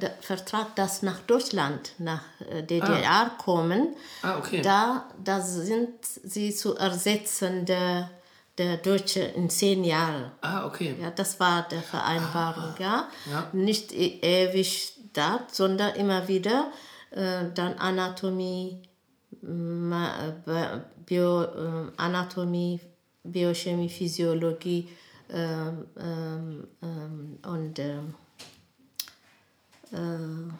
Speaker 5: der Vertrag, dass nach Deutschland, nach äh, DDR kommen,
Speaker 4: Ah, okay.
Speaker 5: da, da sind sie zu ersetzen der, der Deutsche in zehn Jahren.
Speaker 4: Ah, okay.
Speaker 5: Ja, das war der Vereinbarung, ja.
Speaker 4: ja.
Speaker 5: Nicht e- ewig dort, sondern immer wieder äh, dann Anatomie, äh, Bio, äh, Anatomie, Biochemie, Physiologie ähm, ähm, ähm, und ähm, äh,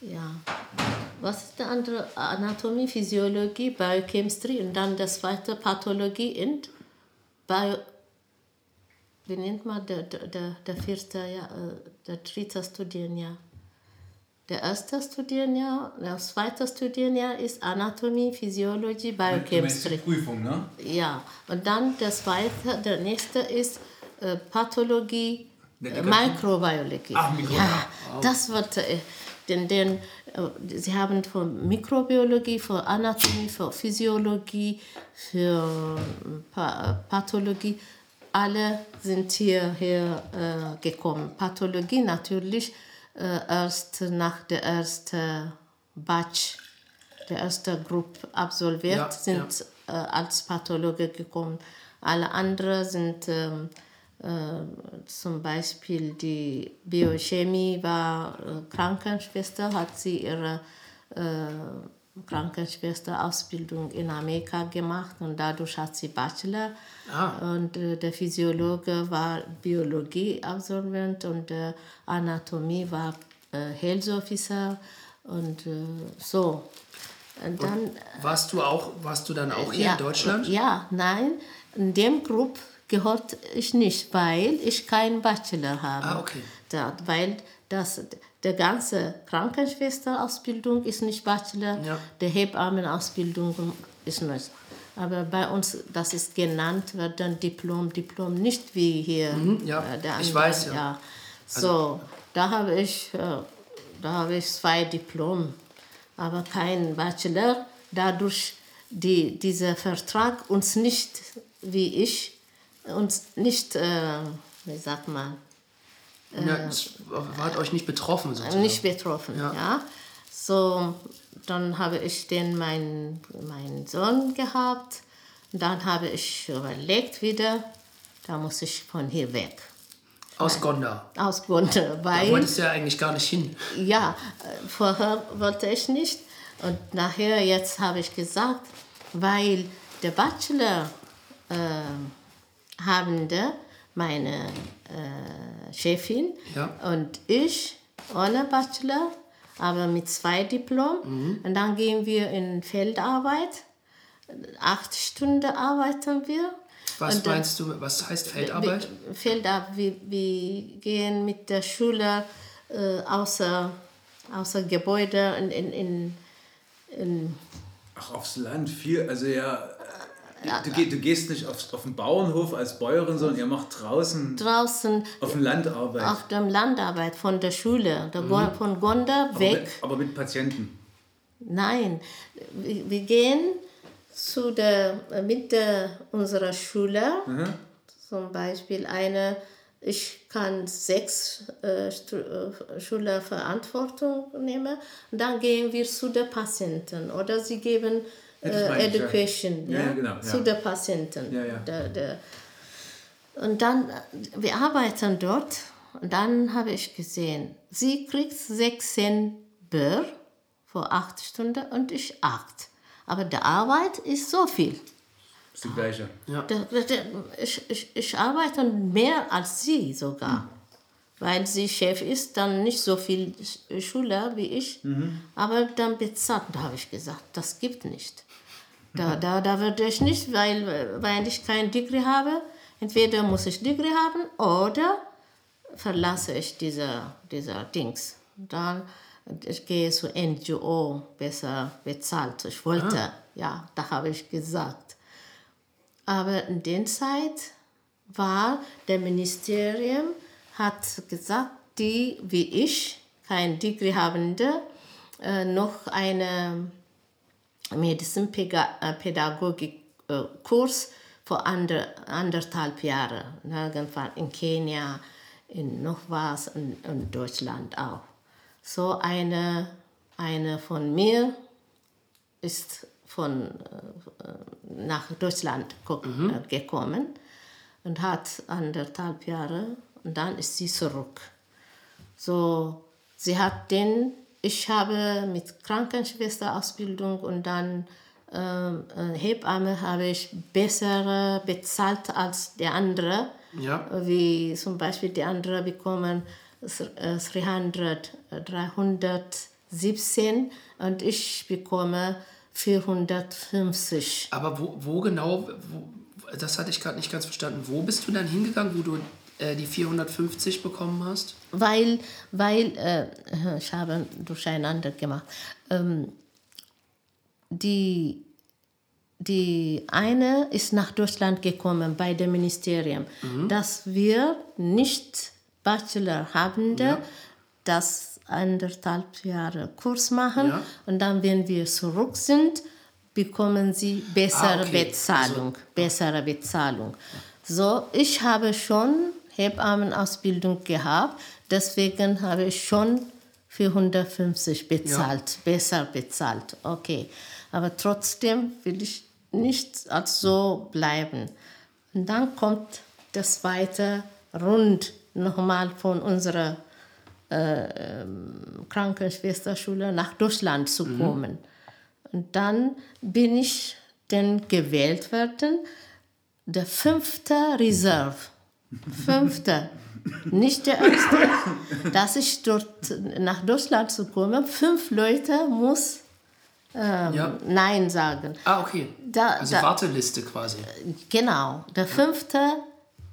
Speaker 5: ja. Was ist der andere? Anatomie, Physiologie, Biochemistry und dann das zweite Pathologie und Bio, wie nennt man der, der, der, vierte, ja, äh, der dritte Studienjahr? Der erste Studienjahr, das zweite Studienjahr ist Anatomie, Physiologie, Biochemistry.
Speaker 3: Prüfung, ne?
Speaker 5: Ja, und dann der zweite, der nächste ist äh, Pathologie? Mikrobiologie.
Speaker 3: Ach, Mikrobiologie.
Speaker 5: Ja, das wird, äh, denn, denn äh, sie haben von Mikrobiologie, für Anatomie, für Physiologie, für äh, pa äh, Pathologie, alle sind hierher äh, gekommen. Pathologie natürlich äh, erst nach der ersten Batch, der erste Gruppe absolviert,
Speaker 4: Ja,
Speaker 5: sind Äh, als Pathologe gekommen. Alle anderen sind ähm, äh, zum Beispiel die Biochemie war äh, Krankenschwester, hat sie ihre äh, Krankenschwester-Ausbildung in Amerika gemacht und dadurch hat sie Bachelor. Und äh, der Physiologe war Biologie-Absolvent und der Anatomie war äh, Health Officer und äh, so. Und dann
Speaker 4: Warst du auch, warst du dann auch hier in Deutschland?
Speaker 5: ja, nein, in dem Gruppe gehört ich nicht, weil ich keinen Bachelor habe.
Speaker 4: Ah, okay.
Speaker 5: Da, weil das, der ganze Krankenschwesterausbildung ist nicht Bachelor,
Speaker 4: Ja.
Speaker 5: der Hebammenausbildung ist nicht. Aber bei uns, das ist genannt, wird dann Diplom, Diplom, nicht wie hier.
Speaker 4: Mhm, ja,
Speaker 5: äh, der
Speaker 4: ich weiß, ja. Also
Speaker 5: So, da habe ich, äh, da habe ich zwei Diplom, aber kein Bachelor. Dadurch die, dieser Vertrag uns nicht, wie ich, uns nicht, äh, wie sagt man,
Speaker 4: Ja, es hat euch nicht betroffen sozusagen.
Speaker 5: nicht betroffen.
Speaker 4: Ja.
Speaker 5: Ja. So, dann habe ich den meinen meinen Sohn gehabt. Dann habe ich überlegt wieder, da muss ich von hier weg.
Speaker 4: Aus Gonda.
Speaker 5: aus Grund,
Speaker 4: Da
Speaker 5: weil
Speaker 4: wolltest du ja eigentlich gar nicht hin.
Speaker 5: ja, äh, vorher wollte ich nicht und nachher jetzt habe ich gesagt, weil der Bachelor äh, habende, meine äh, Chefin
Speaker 4: Ja.
Speaker 5: und ich ohne Bachelor, aber mit zwei Diplom
Speaker 4: Mhm.
Speaker 5: und dann gehen wir in Feldarbeit. Acht Stunden arbeiten wir.
Speaker 4: Was
Speaker 5: Und dann-
Speaker 4: meinst du, was heißt Feldarbeit?
Speaker 5: wir- Feldarbeit, wir, wir gehen mit der Schule äh, außer, außer Gebäude in, in, in, in
Speaker 3: Ach, aufs Land, viel, also ja, äh, du, geh- du gehst nicht aufs, auf den Bauernhof als Bäuerin, sondern ihr macht draußen
Speaker 5: draußen
Speaker 3: auf dem Land Arbeit.
Speaker 5: auf dem Landarbeit von der Schule, der
Speaker 4: Mhm.
Speaker 5: Von Gonda
Speaker 3: aber,
Speaker 5: weg.
Speaker 3: mit, aber mit Patienten.
Speaker 5: Nein, wir, wir gehen zu der, mit der, unserer Schule, zum Beispiel eine, ich kann sechs äh, äh, Schüler Verantwortung nehmen, dann gehen wir zu den Patienten oder sie geben
Speaker 3: Ja,
Speaker 5: äh,
Speaker 3: ja.
Speaker 5: Education
Speaker 3: Ja,
Speaker 5: ja,
Speaker 3: ja, genau,
Speaker 5: zu
Speaker 3: ja.
Speaker 5: den Patienten.
Speaker 3: Ja, ja.
Speaker 5: Der, der, und dann, wir arbeiten dort und dann habe ich gesehen, sie kriegt 16 Bör für acht Stunden und ich acht. Aber die Arbeit ist so viel.
Speaker 3: ist die gleiche.
Speaker 5: Da- Ich, ich, ich arbeite mehr als sie sogar. Weil sie Chef ist, dann nicht so viel Sch- Schüler wie ich, aber dann bezahlt. Da habe ich gesagt, das gibt nicht. Da, da, da würde ich nicht, weil, weil ich kein Degree habe. Entweder muss ich Degree haben oder verlasse ich diese, dieser Dings. Dann ich gehe zu NGO, besser bezahlt. Ich wollte, ja, da habe ich gesagt. Aber in der Zeit war der Ministerium hat gesagt, die wie ich, kein Degree habende, äh, noch eine Medizinpädagogik-Kurs für ander, anderthalb Jahre. Irgendwann in Kenia, in noch was, in, in Deutschland auch. So eine, eine von mir ist von, äh, nach Deutschland ko- äh, gekommen und hat anderthalb Jahre und dann ist sie zurück. So, sie hat den, ich habe mit Krankenschwesterausbildung und dann ähm, äh, Hebamme habe ich besser bezahlt als die andere.
Speaker 4: Ja.
Speaker 5: Wie zum Beispiel die anderen bekommen äh, 300, äh, 317 und ich bekomme 450.
Speaker 4: Aber wo, wo genau, wo, das hatte ich gerade nicht ganz verstanden. Wo bist du dann hingegangen, wo du äh, die 450 bekommen hast?
Speaker 5: Weil, weil äh, ich habe durcheinander gemacht. Ähm, die, die eine ist nach Deutschland gekommen bei dem Ministerium, dass wir nicht Bachelor habende, das anderthalb Jahre Kurs machen
Speaker 4: Ja.
Speaker 5: und dann, wenn wir zurück sind, bekommen sie bessere
Speaker 4: Ah, okay.
Speaker 5: Bezahlung, bessere Bezahlung. So, ich habe schon Hebammenausbildung gehabt, deswegen habe ich schon 450 bezahlt, besser bezahlt, okay. Aber trotzdem will ich nicht als so bleiben. Und dann kommt das zweite Rund nochmal von unserer äh, ähm, Krankenschwesterschule nach Deutschland zu kommen. Und dann bin ich dann gewählt worden, der fünfte Reserve. Fünfte. Nicht der erste. Dass ich dort nach Deutschland zu kommen, fünf Leute muss ähm,
Speaker 4: Ja.
Speaker 5: Nein sagen.
Speaker 4: Ah, okay.
Speaker 5: Da-
Speaker 4: also
Speaker 5: da-
Speaker 4: Warteliste quasi.
Speaker 5: Genau, der fünfte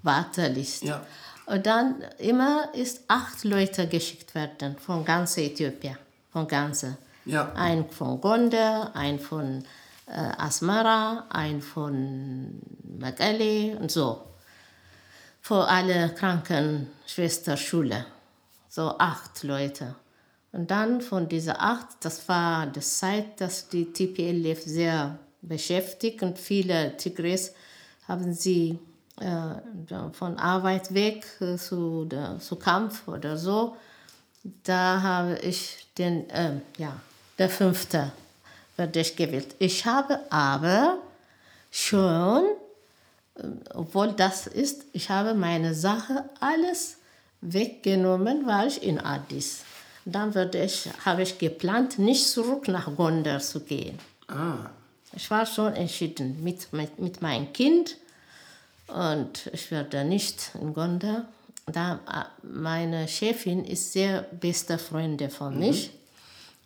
Speaker 5: Warteliste.
Speaker 4: Ja.
Speaker 5: Und dann immer ist acht Leute geschickt werden von ganz Äthiopien, von ganze.
Speaker 4: Ja.
Speaker 5: Ein von Gonda, ein von äh, Asmara, ein von Magale und so. Für alle Krankenschwesterschule. So acht Leute. Und dann von dieser acht, das war die Zeit, dass die TPLF sehr beschäftigt und viele Tigres haben sie äh, von Arbeit weg äh, zu, der, zu Kampf oder so. Da habe ich den, ähm, ja, der fünfte werde ich gewählt. Ich habe aber schon, äh, obwohl das ist, ich habe meine Sache alles weggenommen, war ich in Addis. Dann würde ich, habe ich geplant, nicht zurück nach Gondar zu gehen.
Speaker 4: Ah,
Speaker 5: Ich war schon entschieden mit, mit, mit meinem Kind und ich werde nicht in Gondar. Da, äh, meine Chefin ist sehr beste Freundin von mich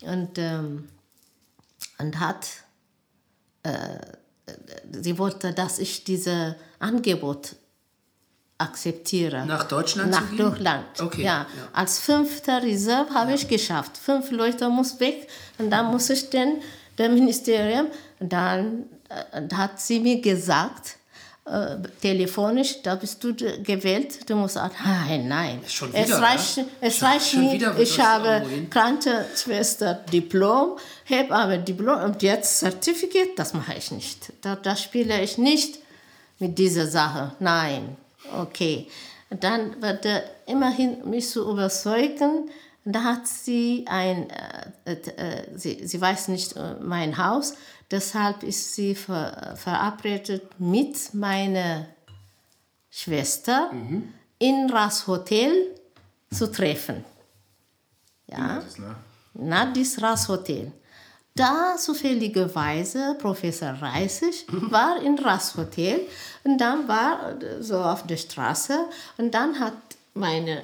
Speaker 5: und, ähm, und hat, äh, sie wollte, dass ich dieses Angebot akzeptiere.
Speaker 4: Nach Deutschland
Speaker 5: Nach? Deutschland.
Speaker 4: Okay,
Speaker 5: Ja.
Speaker 4: ja.
Speaker 5: Als fünfter Reserve habe ich geschafft. Fünf Leute muss weg und dann muss ich den, der Ministerium. Dann äh, hat sie mir gesagt, äh, telefonisch, da bist du gewählt. Du musst sagen, nein, nein.
Speaker 4: Schon
Speaker 5: es
Speaker 4: wieder,
Speaker 5: reicht,
Speaker 4: ja?
Speaker 5: es
Speaker 4: Schon-
Speaker 5: reicht
Speaker 4: schon willst
Speaker 5: Ich habe
Speaker 4: irgendwo hin?
Speaker 5: Krankenschwester Diplom, und jetzt Zertifikat. Das mache ich nicht. Da, da spiele ich nicht mit dieser Sache. Nein, okay. Dann wird er immerhin mich zu überzeugen. Da hat sie ein, äh, sie, sie weiß nicht äh, mein Haus, deshalb ist sie ver, verabredet mit meiner Schwester in das Hotel zu treffen. Ja.
Speaker 3: Das, ne?
Speaker 5: Nadis Ras Hotel. Da zufälligerweise Professor Reisig war in Ras Hotel und dann war äh, so auf der Straße und dann hat meine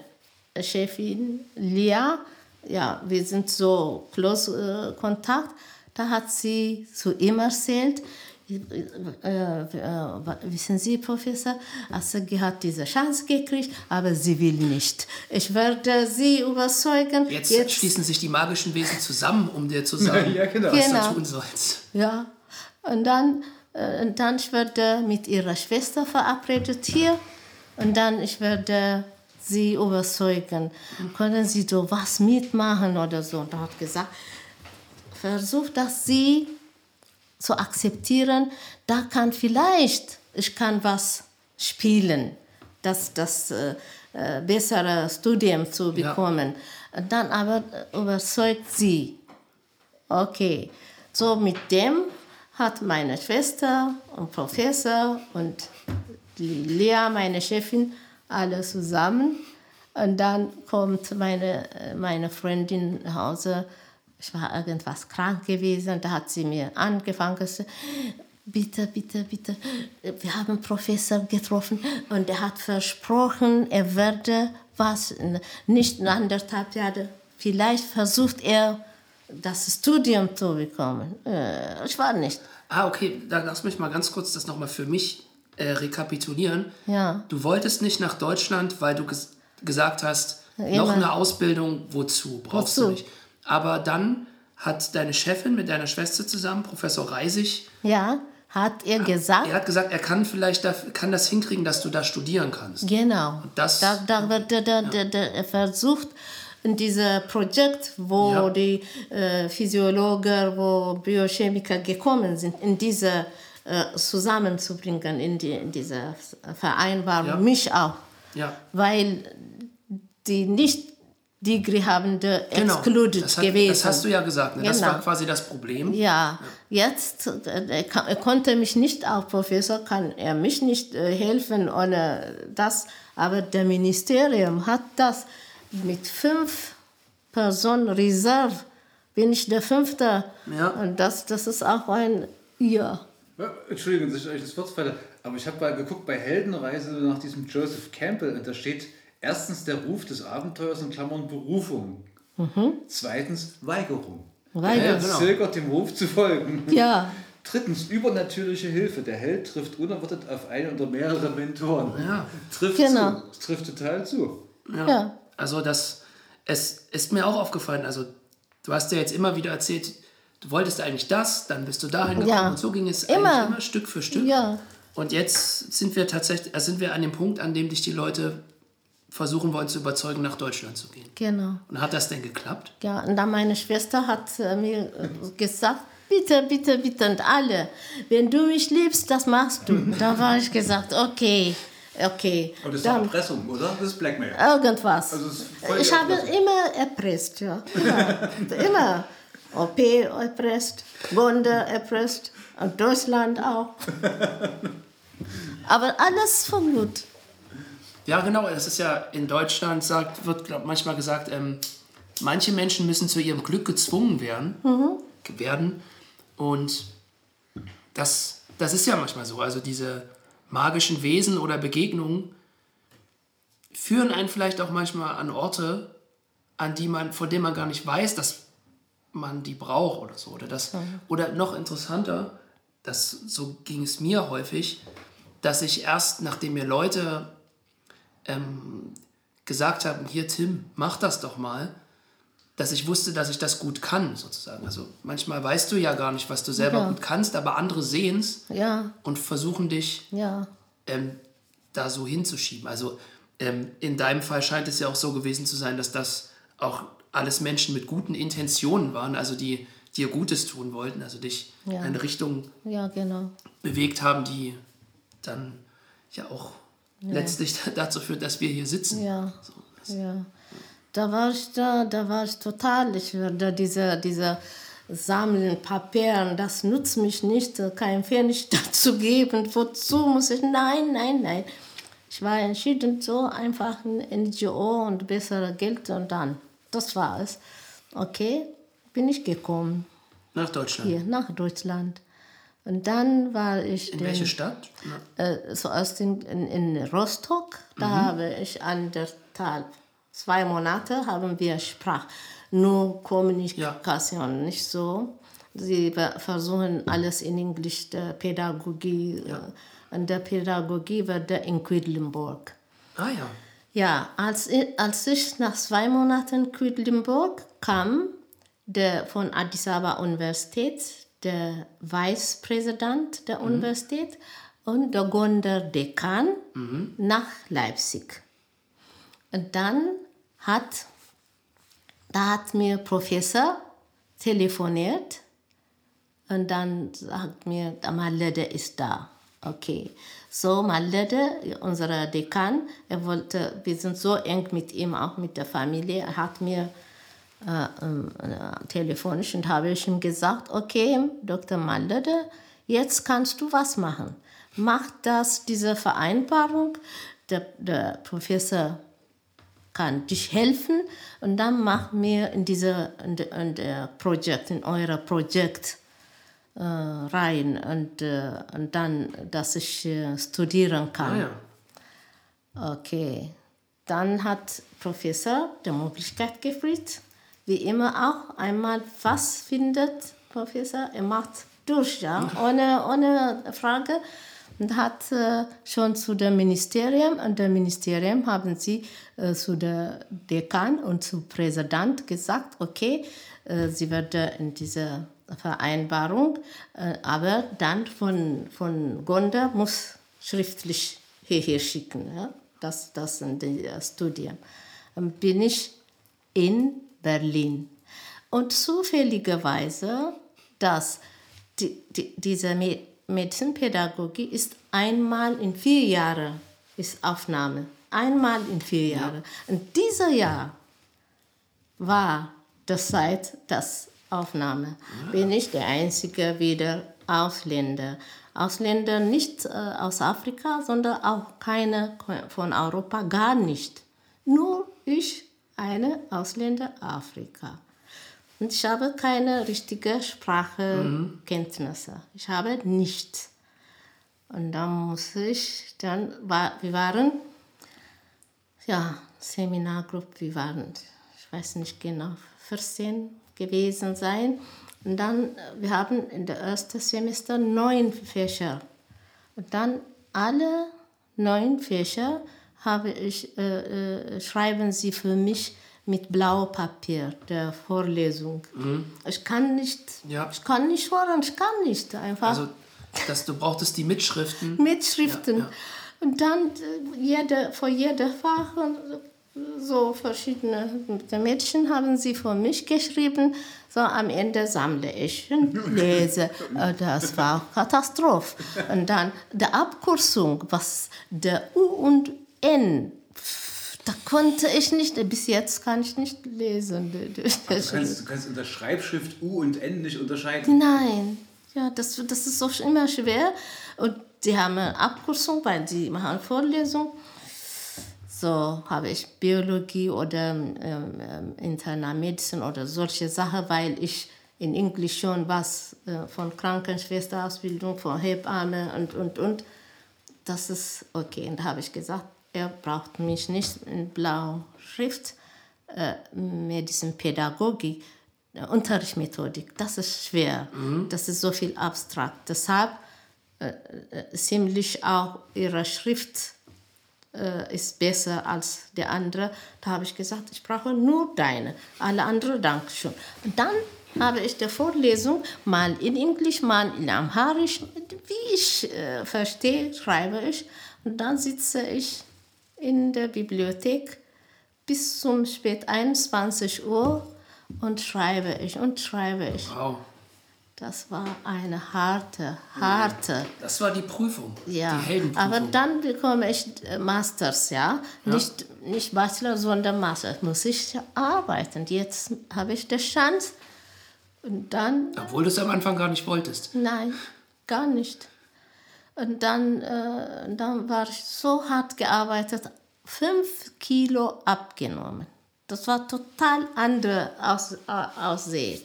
Speaker 5: Chefin Lia, ja, wir sind so close äh, Kontakt, da hat sie zu ihm erzählt, äh, äh, wissen Sie, Professor, Assagi hat diese Chance gekriegt, aber sie will nicht. Ich werde Sie überzeugen.
Speaker 4: Jetzt, schließen sich die magischen Wesen zusammen, um dir zu sagen,
Speaker 3: Ja, genau.
Speaker 4: was
Speaker 5: Genau.
Speaker 4: du tun sollst.
Speaker 5: Ja, und dann, äh, und dann ich werde mit ihrer Schwester verabredet hier und dann ich werde sie überzeugen. Können Sie so was mitmachen oder so? Und er hat gesagt, versucht, dass sie zu akzeptieren, da kann vielleicht, ich kann was spielen, das, das äh, äh, bessere Studium zu
Speaker 4: Ja.
Speaker 5: bekommen. Dann aber überzeugt sie. Okay, so mit dem hat meine Schwester und Professor und die Lea, meine Chefin, alle zusammen. Und dann kommt meine, äh, meine Freundin nach Hause. Ich war irgendwas krank gewesen. Da hat sie mir angefangen bitte, bitte, bitte, wir haben einen Professor getroffen und er hat versprochen, er werde was, nicht in anderthalb Jahre, vielleicht versucht er, das Studium zu bekommen. Äh, Ich war nicht.
Speaker 4: Ah, okay, dann lass mich mal ganz kurz das nochmal für mich äh, rekapitulieren.
Speaker 5: Ja.
Speaker 4: Du wolltest nicht nach Deutschland, weil du ges gesagt hast, noch
Speaker 5: Immer.
Speaker 4: eine Ausbildung, wozu? Brauchst
Speaker 5: Wozu?
Speaker 4: du nicht. Aber dann hat deine Chefin mit deiner Schwester zusammen, Professor Reisig,
Speaker 5: Ja, hat er gesagt.
Speaker 4: er hat gesagt, er kann vielleicht da, kann das hinkriegen, dass du da studieren kannst.
Speaker 5: Genau.
Speaker 4: das-
Speaker 5: da, da wird der, der, der, der versucht, in diesem Projekt, wo
Speaker 4: Ja.
Speaker 5: die äh, Physiologen, wo Biochemiker gekommen sind, in diese äh, zusammenzubringen, in, die, in dieser Vereinbarung,
Speaker 4: Ja.
Speaker 5: mich auch.
Speaker 4: Ja,
Speaker 5: Weil die nicht Degree habende
Speaker 4: genau.
Speaker 5: excluded
Speaker 4: das, hat,
Speaker 5: gewesen.
Speaker 4: das hast du ja gesagt. Ne? Das
Speaker 5: Genau.
Speaker 4: war quasi das Problem.
Speaker 5: Ja, jetzt äh, er, er konnte mich nicht, auch Professor kann er mich nicht äh, helfen ohne das, aber der Ministerium hat das mit fünf Personen Reserve, bin ich der Fünfte.
Speaker 4: Ja.
Speaker 5: Und das, das ist auch ein, ja,
Speaker 3: Ja, Entschuldigung, dass ich euch das Wort falle, aber ich habe mal geguckt bei Heldenreise nach diesem Joseph Campbell und da steht erstens der Ruf des Abenteuers in Klammern Berufung. Zweitens Weigerung.
Speaker 5: Weigerung.
Speaker 3: Er
Speaker 4: genau.
Speaker 3: zögert dem Ruf zu folgen.
Speaker 5: ja,
Speaker 3: Drittens, übernatürliche Hilfe. Der Held trifft unerwartet auf einen oder mehrere Mentoren.
Speaker 4: Ja.
Speaker 3: Trifft
Speaker 5: Genau.
Speaker 3: zu. Es trifft total zu.
Speaker 4: Ja.
Speaker 5: Ja.
Speaker 4: Also das, es ist mir auch aufgefallen, also du hast ja jetzt immer wieder erzählt, du wolltest eigentlich das, dann bist du dahin gekommen
Speaker 5: Ja.
Speaker 4: und so ging es
Speaker 5: Immer.
Speaker 4: eigentlich immer Stück für Stück.
Speaker 5: Ja.
Speaker 4: Und jetzt sind wir tatsächlich, also sind wir an dem Punkt, an dem dich die Leute versuchen wollen zu überzeugen, nach Deutschland zu gehen.
Speaker 5: genau.
Speaker 4: Und hat das denn geklappt?
Speaker 5: Ja, und dann meine Schwester hat äh, mir äh, gesagt, bitte, bitte, bitte und alle, wenn du mich liebst, das machst du. da war ich gesagt, okay, okay.
Speaker 3: Und das ist
Speaker 5: Dann
Speaker 3: Erpressung, oder? Das ist Blackmail.
Speaker 5: irgendwas.
Speaker 3: Also ist
Speaker 5: ich habe immer erpresst, ja. Immer. immer. OP erpresst, Gonde erpresst und Deutschland auch. Aber alles von gut.
Speaker 4: Ja, genau. Das ist ja in Deutschland sagt, wird glaub, manchmal gesagt, ähm, manche Menschen müssen zu ihrem Glück gezwungen werden. werden. Und das, das ist ja manchmal so. Also diese magischen Wesen oder Begegnungen führen einen vielleicht auch manchmal an Orte, an die man, von denen man gar nicht weiß, dass man die braucht oder so. Oder, das, oder noch interessanter, das, so ging es mir häufig, dass ich erst, nachdem mir Leute ähm, gesagt haben, hier Tim, mach das doch mal, dass ich wusste, dass ich das gut kann, sozusagen. Also manchmal weißt du ja gar nicht, was du selber
Speaker 5: Ja.
Speaker 4: gut kannst, aber andere sehen es
Speaker 5: Ja,
Speaker 4: und versuchen dich
Speaker 5: ja,
Speaker 4: ähm, da so hinzuschieben. Also ähm, in deinem Fall scheint es ja auch so gewesen zu sein, dass das auch alles Menschen mit guten Intentionen waren, also die dir Gutes tun wollten, also dich
Speaker 5: Ja.
Speaker 4: in eine Richtung
Speaker 5: ja, genau.
Speaker 4: bewegt haben, die dann ja auch letztlich dazu führt, dass wir hier sitzen.
Speaker 5: Ja,
Speaker 4: So,
Speaker 5: ja. Da war ich da, da war ich total, ich würde diese, diese Sammeln Papieren, das nutzt mich nicht, kein Pfennig dazu geben, wozu muss ich, nein, nein, nein. Ich war entschieden, so einfach ein NGO und bessere Geld und dann, das war es. Okay, bin ich gekommen
Speaker 4: Nach Deutschland.
Speaker 5: hier nach Deutschland. Und dann war ich
Speaker 4: In
Speaker 5: den-
Speaker 4: welche Stadt?
Speaker 5: Äh, zuerst in, in, in Rostock. Da habe ich anderthalb, zwei Monate haben wir Sprach, nur Kommunikation, nicht so. Sie ver- versuchen alles in Englisch, der Pädagogie. äh, Und der Pädagogie war der in Quedlinburg.
Speaker 4: Ah ja.
Speaker 5: Ja, als ich, als ich nach zwei Monaten Quedlinburg kam, der von Addis Ababa Universität, der Vicepräsident der Universität und der Gonder Dekan nach Leipzig. Und dann hat, da hat mir Professor telefoniert und dann sagt mir, der Malede ist da. Okay. So, Malede, unser Dekan, er wollte, wir sind so eng mit ihm, auch mit der Familie, er hat mir äh, ähm, äh, telefonisch und habe ich ihm gesagt, okay, Dr. Malede, jetzt kannst du was machen. Mach das, diese Vereinbarung, der, der Professor kann dich helfen und dann mach mir in diese in in Projekt, in euer Projekt rein und, äh, und dann, dass ich äh, studieren
Speaker 4: Ah
Speaker 5: kann.
Speaker 4: ja.
Speaker 5: Okay. Dann hat Professor die Möglichkeit gefragt, wie immer auch, einmal was findet Professor, er macht durch, ja, ohne, ohne Frage. Und hat äh, schon zu dem Ministerium, und dem Ministerium haben sie äh, zu der Dekan und zu Präsident gesagt, okay, äh, sie werden in diese Vereinbarung, äh, aber dann von, von Gonda muss schriftlich hierher schicken. Ja? Das, das sind die äh, Studien. Dann bin ich in Berlin. Und zufälligerweise, dass die, die, diese Me- Medizinpädagogik ist einmal in vier Jahren ist Aufnahme. Einmal in vier Jahren. Und dieses Jahr war das Zeit, das Aufnahme. Bin ich der einzige wieder Ausländer. Ausländer nicht äh, aus Afrika, sondern auch keine von Europa, gar nicht. Nur ich, eine Ausländer Afrika. Und ich habe keine richtige Sprachkenntnisse. Ich habe nichts. Und dann muss ich, dann war, wir waren, ja, Seminargruppe, wir waren, ich weiß nicht genau, 14 gewesen sein. Und dann, äh, wir haben in der ersten Semester neun Fächer. Und dann alle neun Fächer habe ich, äh, äh, schreiben sie für mich mit blauem Papier der Vorlesung. Ich kann nicht,
Speaker 4: Ja.
Speaker 5: ich kann nicht hören, ich kann nicht einfach
Speaker 4: Also, dass du brauchtest die Mitschriften.
Speaker 5: Mitschriften.
Speaker 4: Ja, ja.
Speaker 5: Und dann äh, jede, vor jeder Fach so verschiedene die Mädchen haben sie für mich geschrieben. So am Ende sammle ich und lese. Äh, Das war Katastrophe. Und dann die Abkürzung, was der U und N, da konnte ich nicht, bis jetzt kann ich nicht lesen.
Speaker 3: Du kannst, du kannst in der Schreibschrift U und N nicht unterscheiden.
Speaker 5: Nein, ja, das, das ist so immer schwer. Und die haben eine Abkürzung, weil sie machen Vorlesung. So habe ich Biologie oder ähm, ähm, Internal Medicine oder solche Sachen, weil ich in Englisch schon was äh, von Krankenschwesterausbildung, von Hebamme und, und, und. Das ist okay. Und da habe ich gesagt, er braucht mich nicht in Blauschrift, äh, Medizinpädagogik, äh, Unterrichtsmethodik. Das ist schwer. Das ist so viel abstrakt. Deshalb äh, äh, ziemlich auch ihre Schrift äh, ist besser als der andere. Da habe ich gesagt, ich brauche nur deine. Alle anderen, danke schön. Und dann habe ich die Vorlesung mal in Englisch, mal in Amharisch. Wie ich äh, verstehe, schreibe ich. Und dann sitze ich in der Bibliothek bis zum spät 21 Uhr und schreibe ich und schreibe ich.
Speaker 4: Wow.
Speaker 5: Das war eine harte, harte.
Speaker 4: Das war die Prüfung.
Speaker 5: Ja,
Speaker 4: Die Heldenprüfung.
Speaker 5: aber dann bekomme ich äh, Masters, ja. Nicht, nicht Bachelor, sondern Master. Muss ich arbeiten. Jetzt habe ich die Chance. Und dann,
Speaker 4: Obwohl du es am Anfang gar nicht wolltest.
Speaker 5: nein, gar nicht. Und dann, äh, dann war ich so hart gearbeitet, fünf Kilo abgenommen. Das war total andere Aus, äh, Aussehen.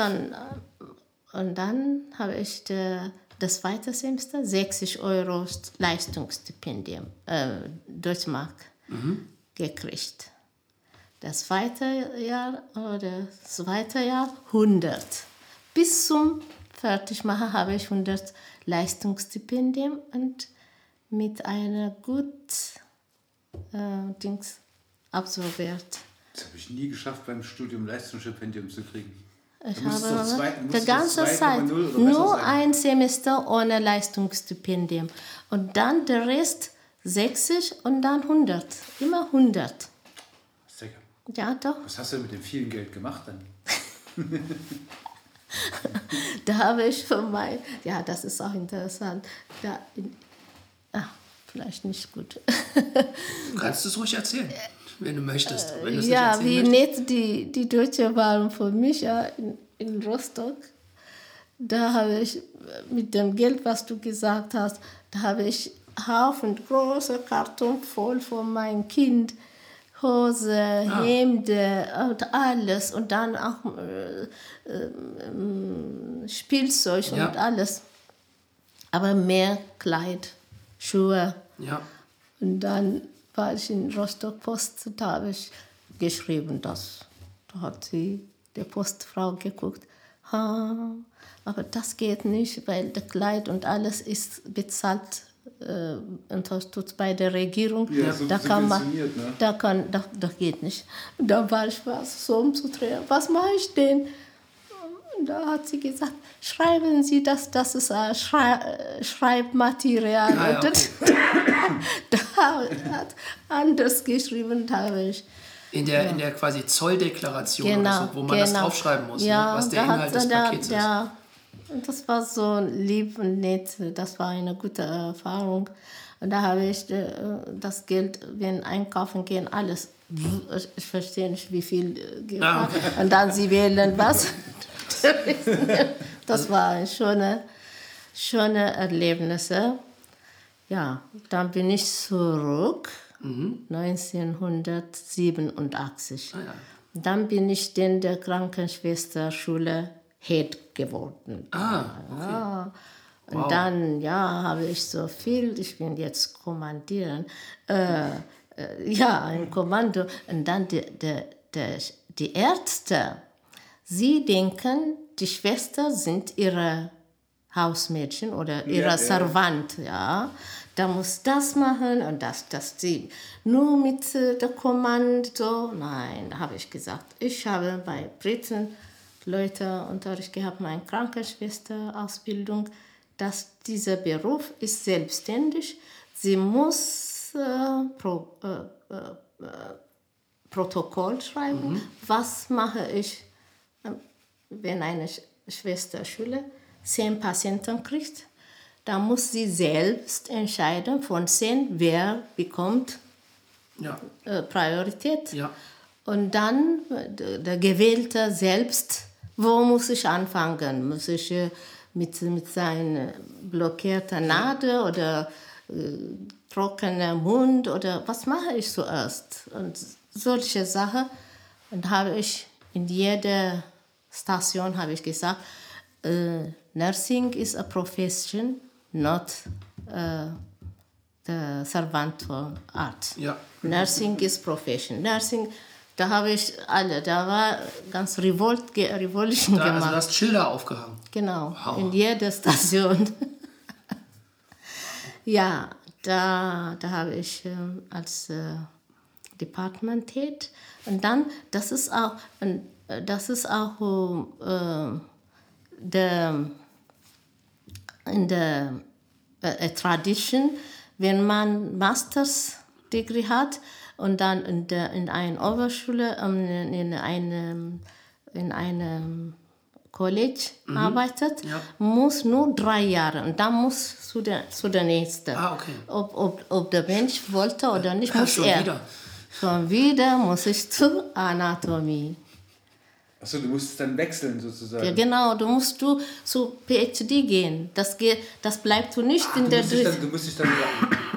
Speaker 5: Dann, äh, und dann habe ich de, das zweite Semester 60 Euro Leistungsstipendium, äh, Deutschmark, gekriegt. Das zweite Jahr oder das zweite Jahr 100. Bis zum Fertigmachen habe ich 100 Leistungsstipendium und mit einer gut äh, Dings absolviert.
Speaker 3: Das habe ich nie geschafft, beim Studium Leistungsstipendium zu kriegen.
Speaker 5: Ich
Speaker 3: Du
Speaker 5: habe
Speaker 3: doch zwei-
Speaker 5: die ganze
Speaker 3: doch 2,0
Speaker 5: Zeit nur
Speaker 3: sein.
Speaker 5: ein Semester ohne Leistungsstipendium und dann der Rest 60 und dann 100. Immer 100.
Speaker 3: Sicher.
Speaker 5: Ja, doch.
Speaker 3: Was hast du mit dem vielen Geld gemacht dann?
Speaker 5: Da habe ich von mein, ja, das ist auch interessant. Da in, ah, vielleicht nicht gut.
Speaker 4: Du kannst es ruhig erzählen, wenn du möchtest. Wenn es
Speaker 5: ja, wie nett die, die Deutsche waren für mich ja, in, in Rostock. Da habe ich äh, mit dem Geld, was du gesagt hast, da habe ich Haufen große Karton voll von meinem Kind. Hose, Hemde und alles und dann auch äh, ähm, Spielzeug
Speaker 4: Ja.
Speaker 5: und alles. Aber mehr Kleid, Schuhe.
Speaker 4: Ja.
Speaker 5: Und dann war ich in Rostock Post, da habe ich geschrieben, das. Da hat sie, die Postfrau geguckt, ha, aber das geht nicht, weil das Kleid und alles ist bezahlt, äh, unterstützt bei der Regierung.
Speaker 3: Ja, so
Speaker 5: da kann man,
Speaker 3: ne?
Speaker 5: da kann, das, das geht nicht. Dann war ich was so umzudrehen, was mache ich denn? Da hat sie gesagt, schreiben Sie das, das ist äh, Schrei äh, Schreibmaterial.
Speaker 4: Ah, ja,
Speaker 5: Und da hat anders geschrieben, da habe ich.
Speaker 4: In der, in der quasi Zolldeklaration
Speaker 5: Genau,
Speaker 4: so, wo man das
Speaker 5: genau.
Speaker 4: draufschreiben muss,
Speaker 5: ja,
Speaker 4: ne? was der
Speaker 5: da
Speaker 4: Inhalt
Speaker 5: hat
Speaker 4: des
Speaker 5: der-
Speaker 4: Pakets ist.
Speaker 5: Ja, das war so lieb und nett. Das war eine gute Erfahrung. Und da habe ich äh, das Geld, wenn einkaufen gehen, alles. Ich, ich verstehe nicht, wie viel äh.
Speaker 4: Ah,
Speaker 5: Und dann sie wählen was. das war ein schöne, schöne Erlebnisse. Ja, dann bin ich zurück, 1987.
Speaker 4: Ah, ja.
Speaker 5: Dann bin ich in der Krankenschwesterschule Head geworden.
Speaker 4: Ah,
Speaker 5: Ja. Und dann, ja, habe ich so viel, ich bin jetzt Kommandieren, äh, äh, ja, ein Kommando. Und dann die, die, die, die Ärzte, sie denken, die Schwestern sind ihre Hausmädchen oder ihre
Speaker 3: ja.
Speaker 5: Servant, ja. Da muss das machen und das, das, die. Nur mit äh, der Kommando, nein, da habe ich gesagt, ich habe bei Briten Leute Unterricht gehabt, meine Krankenschwester-Ausbildung, dass dieser Beruf ist selbstständig. Sie muss äh, pro, äh, äh, äh, Protokoll schreiben. Was mache ich, wenn eine Sch Schwester Schule zehn Patienten kriegt? Da muss sie selbst entscheiden von zehn, wer bekommt
Speaker 4: ja.
Speaker 5: äh, Priorität.
Speaker 4: Ja.
Speaker 5: Und dann äh, der, der Gewählte selbst, wo muss ich anfangen? Muss ich äh, mit, mit seiner blockierten Nadel oder äh, trockener Mund oder was mache ich zuerst? Und solche Sachen. Und habe ich in jeder Station habe ich gesagt, äh, Nursing is a profession, not äh, the servant for art.
Speaker 4: Ja.
Speaker 5: Nursing is profession. Nursing, da habe ich alle, da war ganz Revolt, Revolution
Speaker 4: Da, also
Speaker 5: gemacht.
Speaker 4: du hast Schilder aufgehangen.
Speaker 5: Genau,
Speaker 4: Wow.
Speaker 5: in jeder Station. ja, da, da habe ich ähm, als äh, Department Head und dann, das ist auch, und, äh, das ist auch äh, der, in der äh, Tradition, wenn man Masters Degree hat und dann in, der, in einer Oberschule, ähm, in, in einem in einem College arbeitet,
Speaker 4: Ja.
Speaker 5: muss nur drei Jahre und dann muss zu der, zu der nächsten.
Speaker 4: Ah, okay.
Speaker 5: Ob, ob, ob der Mensch wollte oder nicht,
Speaker 4: Ja,
Speaker 5: muss
Speaker 4: schon
Speaker 5: er.
Speaker 4: wieder.
Speaker 5: Schon wieder muss ich zu Anatomie.
Speaker 3: Achso, du musst es dann wechseln sozusagen.
Speaker 5: Ja, genau, du musst du zu PhD gehen. Das, geht, das bleibt du nicht in
Speaker 3: Ah, du,
Speaker 5: der
Speaker 3: musst dich dann, du musst dich dann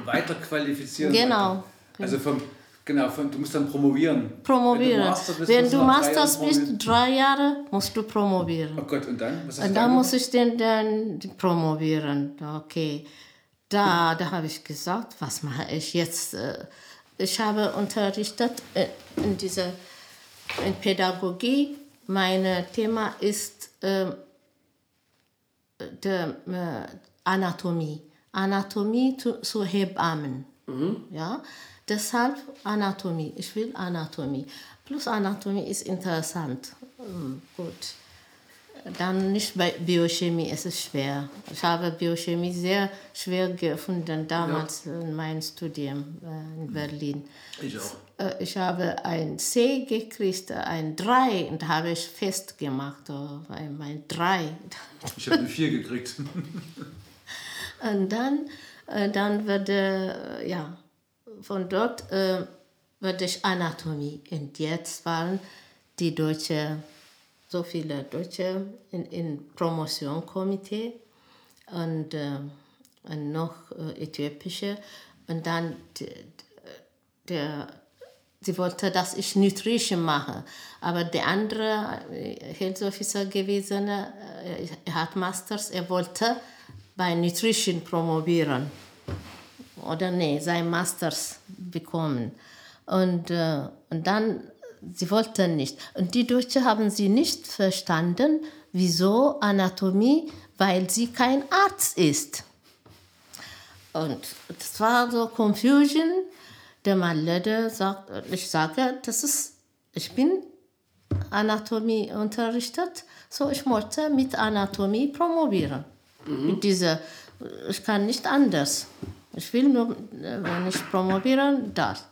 Speaker 3: weiter qualifizieren.
Speaker 5: Genau.
Speaker 3: Also vom, genau, vom, du musst dann promovieren. Wenn
Speaker 5: Promovieren.
Speaker 3: du Master bist,
Speaker 5: Wenn du
Speaker 3: drei
Speaker 5: Masters
Speaker 3: Jahren
Speaker 5: bist, drei Jahre, musst du promovieren.
Speaker 3: Oh Gott, und dann? Was hast
Speaker 5: Und
Speaker 3: du
Speaker 5: da
Speaker 3: dann
Speaker 5: muss ich den dann promovieren. Okay. Da, da habe ich gesagt, was mache ich jetzt? Äh, Ich habe unterrichtet äh, in dieser in Pädagogie. Mein Thema ist äh, der, äh, Anatomie. Anatomie zu, zu Hebammen. Ja? Deshalb Anatomie. Ich will Anatomie. Plus Anatomie ist interessant. Hm, gut. Dann nicht bei Biochemie, es ist schwer. Ich habe Biochemie sehr schwer gefunden damals in meinem Studium äh, in Berlin.
Speaker 4: Ich auch.
Speaker 5: Äh, Ich habe ein C gekriegt, ein 3 und da habe ich festgemacht, oh, ein- mein 3.
Speaker 3: Ich habe eine 4 gekriegt.
Speaker 5: Und dann, äh, dann wurde, äh, ja, von dort äh, wurde ich Anatomie. Und jetzt waren die Deutsche, so viele Deutsche in, in Promotionkomitee und, äh, und noch äh, Äthiopische. Und dann d- d- der, sie wollte, dass ich Nutrition mache. Aber der andere äh, Health Officer gewesen, äh, er hat Masters, er wollte bei Nutrition promovieren. Oder nee, sein Masters bekommen. Und, äh, und dann, sie wollten nicht. Und die Deutschen haben sie nicht verstanden, wieso Anatomie, weil sie kein Arzt ist. Und das war so Confusion. Der Mann sagt, ich sage, das ist, ich bin Anatomie unterrichtet, so ich wollte mit Anatomie promovieren. Mit dieser, ich kann nicht anders. Ich will nur, wenn ich promovieren, das.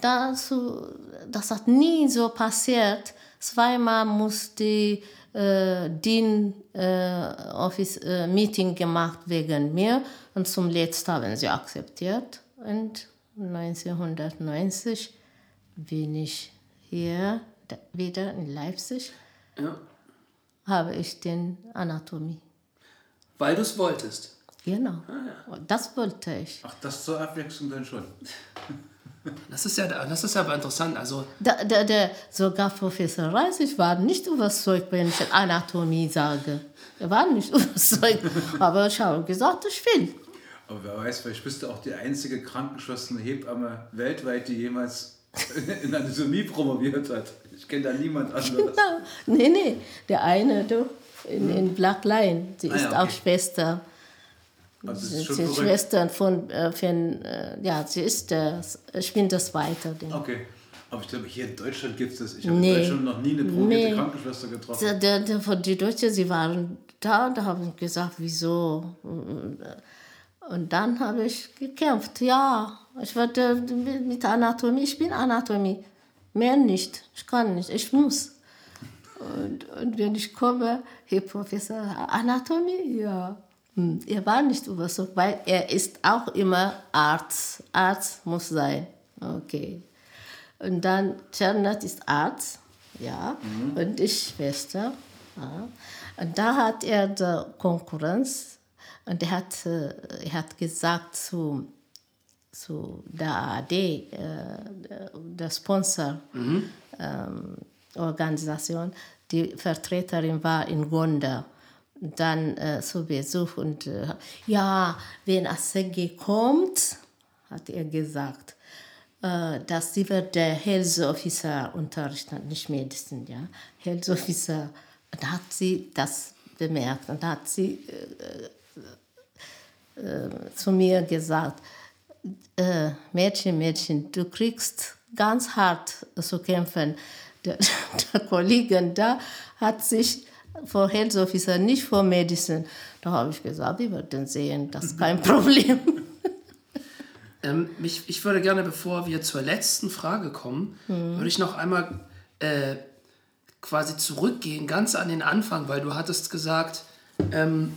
Speaker 5: Dazu, das hat nie so passiert. Zweimal muss die äh, DIN äh, Office äh, Meeting gemacht wegen mir und zum letzten haben sie akzeptiert. Und 1990 bin ich hier da- wieder in Leipzig,
Speaker 4: Ja.
Speaker 5: habe ich den Anatomie.
Speaker 4: Weil du es wolltest.
Speaker 5: Genau, das wollte ich.
Speaker 3: Ach, das zur Abwechslung dann schon.
Speaker 4: Das ist ja, das ist aber interessant. Also,
Speaker 5: Der, der, der, sogar Professor Reisig war nicht überzeugt, wenn ich Anatomie sage. Er war nicht überzeugt. Aber ich habe gesagt, ich will.
Speaker 3: Aber wer weiß, vielleicht bist du auch die einzige krankenschwester Hebamme weltweit, die jemals in Anatomie promoviert hat. Ich kenne da niemand anderes.
Speaker 5: Nee, nee, der eine du, in, in Black Line, sie
Speaker 3: Ah
Speaker 5: ist
Speaker 3: ja, okay.
Speaker 5: auch Schwester.
Speaker 3: Also das
Speaker 5: Sie
Speaker 3: ist
Speaker 5: ist
Speaker 3: verrückt.
Speaker 5: Schwester von, äh, von äh, ja, sie ist der, ich bin das Weiter. Den.
Speaker 3: Okay. Aber ich glaube, hier in Deutschland gibt es das. Ich habe
Speaker 5: Nee.
Speaker 3: in Deutschland noch nie eine promovierte
Speaker 5: Nee.
Speaker 3: Krankenschwester getroffen.
Speaker 5: Der, der, die Deutschen, sie waren da, da haben gesagt, wieso? Und dann habe ich gekämpft, ja, ich werde mit Anatomie, ich bin Anatomie, mehr nicht, ich kann nicht, ich muss. Und, und wenn ich komme, Herr Professor, Anatomie, ja. Hm, Er war nicht überzeugt, weil er ist auch immer Arzt. Arzt muss sein. Okay. Und dann, Czernat ist Arzt, ja, und ich Schwester. Ja. Und da hat er die Konkurrenz und er hat, äh, er hat gesagt zu zu der ARD, äh, der Sponsor. Ähm, Organisation. Die Vertreterin war in Gonda dann äh, zu Besuch und äh, ja, wenn Assege kommt, hat er gesagt, äh, dass sie wird der Health Officer unterrichten, nicht Medizin, ja, Health Officer. Und hat sie das bemerkt und hat sie äh, zu mir gesagt, äh, Mädchen, Mädchen, du kriegst ganz hart zu kämpfen. Der, der Kollege da hat sich vor Health Officer, nicht vor Medicine. Da habe ich gesagt, wir werden sehen, das ist kein Problem.
Speaker 4: Ähm, mich, ich würde gerne, bevor wir zur letzten Frage kommen, würde ich noch einmal äh, quasi zurückgehen, ganz an den Anfang, weil du hattest gesagt, ähm,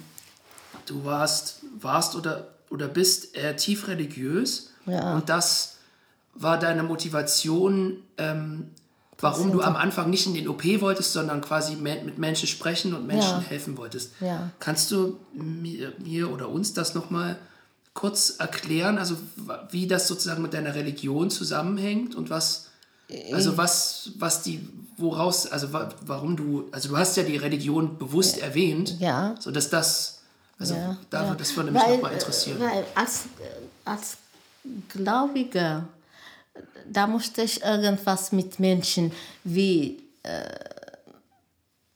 Speaker 4: du warst, warst oder, oder bist äh, tief religiös
Speaker 5: Ja.
Speaker 4: und das war deine Motivation, ähm, warum du am Anfang nicht in den OP wolltest, sondern quasi mit Menschen sprechen und Menschen
Speaker 5: Ja.
Speaker 4: helfen wolltest.
Speaker 5: Ja.
Speaker 4: Kannst du mir, mir oder uns das nochmal kurz erklären, also wie das sozusagen mit deiner Religion zusammenhängt und was, also was, was die, woraus, also wa- warum du, also du hast ja die Religion bewusst erwähnt,
Speaker 5: Ja.
Speaker 4: so dass das, also
Speaker 5: Ja,
Speaker 4: da,
Speaker 5: ja.
Speaker 4: das würde mich nochmal interessieren.
Speaker 5: Weil als, als Gläubiger, da musste ich irgendwas mit Menschen wie äh,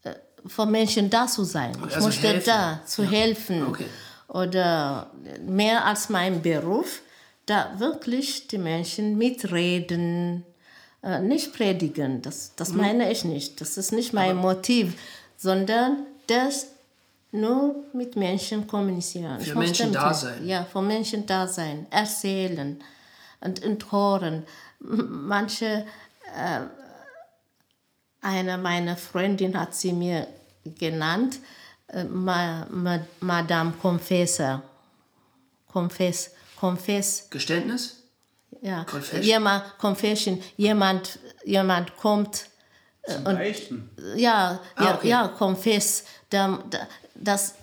Speaker 5: äh, von Menschen da zu sein. Ich
Speaker 4: Also
Speaker 5: musste
Speaker 4: helfen.
Speaker 5: da zu helfen.
Speaker 4: Okay.
Speaker 5: Oder mehr als mein Beruf, da wirklich die Menschen mitreden, äh, nicht predigen. Das, das
Speaker 4: Mhm.
Speaker 5: meine ich nicht. Das ist nicht mein Motiv, sondern das nur mit Menschen kommunizieren.
Speaker 4: Für Menschen da sein.
Speaker 5: Ja, für Menschen da sein, erzählen und, und hören. Manche, äh, eine meiner Freundin hat sie mir genannt, äh, Ma, Ma, Madame Confessor. Confess, Confess,
Speaker 4: Geständnis?
Speaker 5: ja.
Speaker 4: Confession?
Speaker 5: Jemand, Confession, jemand, jemand kommt
Speaker 3: Zum Beichten.
Speaker 5: ja,
Speaker 4: Ah,
Speaker 5: ja,
Speaker 4: okay.
Speaker 5: ja, Confess, da, da, dass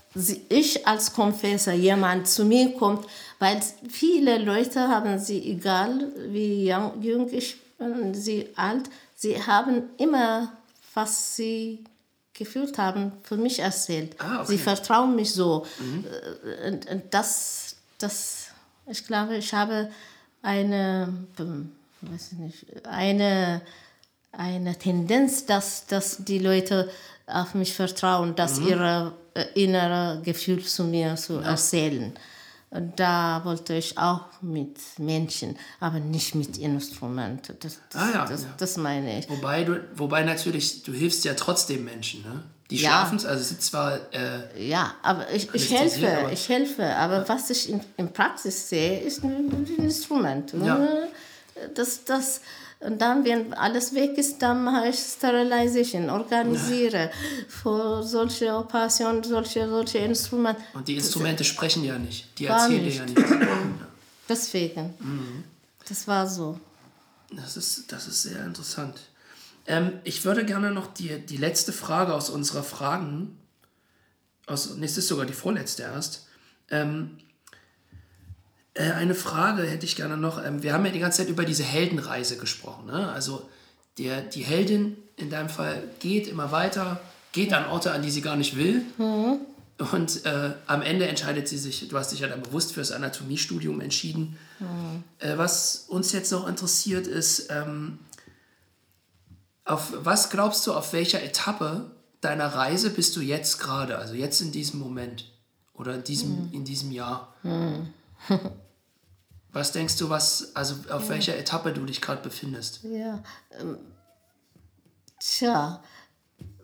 Speaker 5: ich als Confessor jemand zu mir kommt, weil viele Leute haben sie, egal wie jung, ich bin, sie alt, sie haben immer, was sie gefühlt haben, für mich erzählt.
Speaker 4: Ah, okay.
Speaker 5: Sie vertrauen mich so. Äh, Und, und das, das, ich glaube, ich habe eine, hm, weiß ich nicht, eine, eine Tendenz, dass, dass die Leute auf mich vertrauen, dass ihre äh, innere Gefühl zu mir zu erzählen. Und da wollte ich auch mit Menschen, aber nicht mit Instrumenten. Das, das,
Speaker 4: Ah ja,
Speaker 5: das,
Speaker 4: ja.
Speaker 5: das meine ich.
Speaker 4: Wobei du, wobei natürlich, du hilfst ja trotzdem Menschen, ne? Die
Speaker 5: Ja.
Speaker 4: schaffen es, also es sind zwar, äh,
Speaker 5: Ja, aber ich, ich helfe,
Speaker 4: aber-
Speaker 5: ich helfe. Aber was ich in, in Praxis sehe, ist ein, Instrument.
Speaker 4: Ja.
Speaker 5: Das, das, und dann, wenn alles weg ist, dann mache ich Sterilization, organisiere für solche Operationen, solche, solche Instrumente.
Speaker 4: und die Instrumente sprechen ja nicht, die erzählen dir ja nichts.
Speaker 5: Deswegen. Das war so.
Speaker 4: Das ist, das ist sehr interessant. Ähm, ich würde gerne noch die, die letzte Frage aus unserer Fragen, aus, nee, es ist sogar die vorletzte erst. Ähm, äh, eine Frage hätte ich gerne noch. Ähm, wir haben ja die ganze Zeit über diese Heldenreise gesprochen. Ne? Also der, die Heldin in deinem Fall geht immer weiter, geht an Orte, an die sie gar nicht will. Und äh, am Ende entscheidet sie sich, du hast dich ja dann bewusst für das Anatomiestudium entschieden. Äh, was uns jetzt noch interessiert ist, ähm, auf was glaubst du, auf welcher Etappe deiner Reise bist du jetzt gerade, also jetzt in diesem Moment oder in diesem, in diesem Jahr? was denkst du, was, also auf welcher Etappe du dich gerade befindest?
Speaker 5: Ja. Ähm, tja,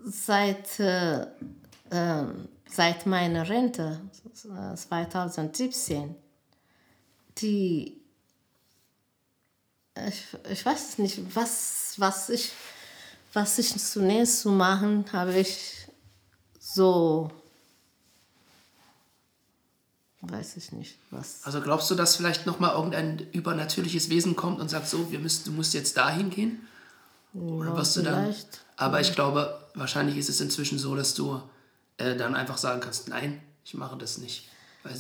Speaker 5: seit, äh, ähm, seit meiner Rente äh, 2017, die, ich, ich weiß nicht, was, was, ich, was ich zunächst zu machen, habe ich so, weiß ich nicht, was.
Speaker 4: Also glaubst du, dass vielleicht nochmal irgendein übernatürliches Wesen kommt und sagt, so, wir müssen, du musst jetzt dahin gehen? Oder
Speaker 5: Ja,
Speaker 4: wirst du dann. Aber ich glaube, wahrscheinlich ist es inzwischen so, dass du äh, dann einfach sagen kannst, nein, ich mache das nicht. Weil,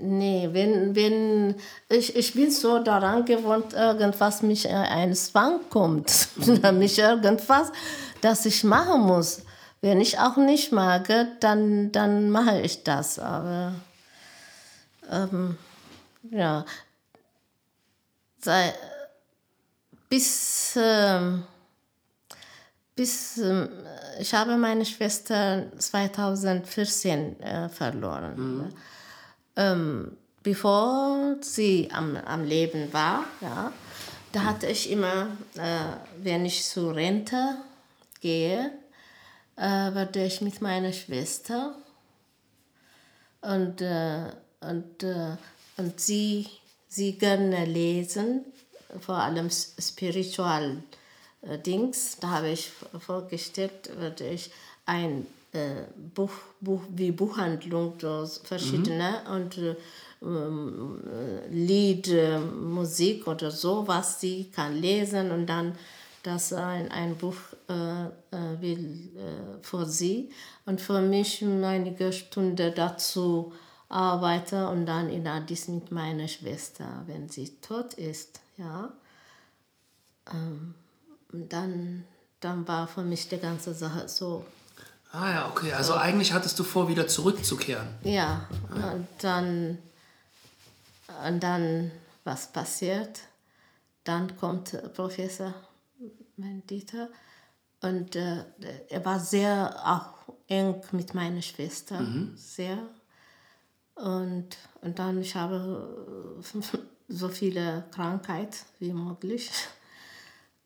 Speaker 5: Nee, wenn, wenn ich, ich bin so daran gewohnt, irgendwas mich äh, ein Zwang kommt, mich irgendwas, das ich machen muss. Wenn ich auch nicht mag, dann, dann mache ich das. Aber ähm, ja, sei, bis, ähm, bis ähm, ich habe meine Schwester 2014 äh, verloren.
Speaker 4: Mhm.
Speaker 5: Ähm, bevor sie am, am Leben war, ja, da hatte ich immer, äh, wenn ich zur Rente gehe, äh, werde ich mit meiner Schwester. Und, äh, und, äh, und sie, sie gerne lesen, vor allem spiritual äh, Dings. Da habe ich vorgestellt, würde ich ein äh, Buch, Buch, wie Buchhandlung, verschiedene und äh, ähm, Lied, Musik oder so, was sie kann lesen. Und dann das ein, ein Buch will äh, für sie und für mich einige Stunden dazu arbeite und dann in Addis mit meiner Schwester, wenn sie tot ist, ja, ähm, dann, dann war für mich die ganze Sache so
Speaker 4: Ah ja, okay. Also eigentlich hattest du vor, wieder zurückzukehren.
Speaker 5: Ja, und dann, und dann, was passiert? Dann kommt Professor, mein Dieter, und äh, er war sehr auch eng mit meiner Schwester, sehr. Und, und dann, ich habe so viele Krankheit wie möglich.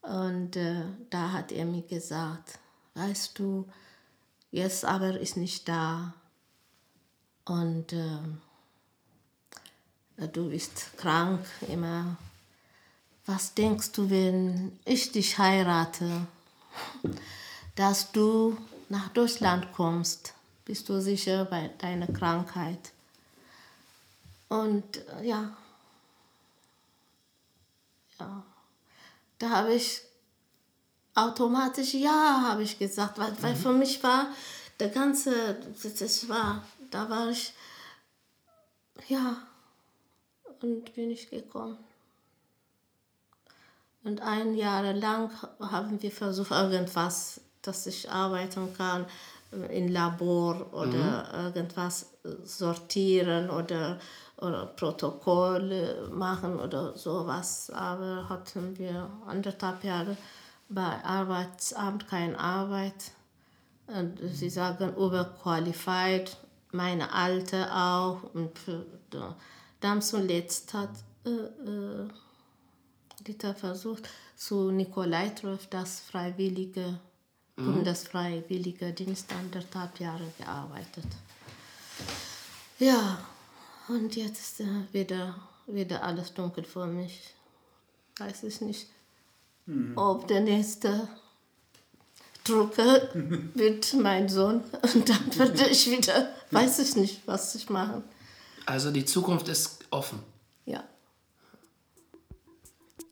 Speaker 5: Und äh, da hat er mir gesagt, weißt du, jetzt aber ist nicht da. Und äh, du bist krank immer. Was denkst du, wenn ich dich heirate, dass du nach Deutschland kommst? Bist du sicher bei deiner Krankheit? Und äh, ja, ja, da habe ich automatisch ja, habe ich gesagt, weil, weil für mich war der ganze, das war, da war ich, ja, und bin ich gekommen. Und ein Jahr lang haben wir versucht, irgendwas, dass ich arbeiten kann im Labor oder irgendwas sortieren oder, oder Protokolle machen oder sowas. Aber hatten wir anderthalb Jahre bei Arbeitsamt keine Arbeit. Und sie sagen overqualified, meine Alte auch. Und dann zuletzt hat äh, äh, Dieter versucht, zu Nikolai Treff das freiwillige, Bundesfreiwillige Dienst anderthalb Jahre gearbeitet. Ja, und jetzt ist äh, wieder, wieder alles dunkel für mich. Weiß ich nicht, ob der nächste Drucker wird mein Sohn und dann werde ich wieder, weiß ich nicht, was ich machen.
Speaker 4: Also die Zukunft ist offen.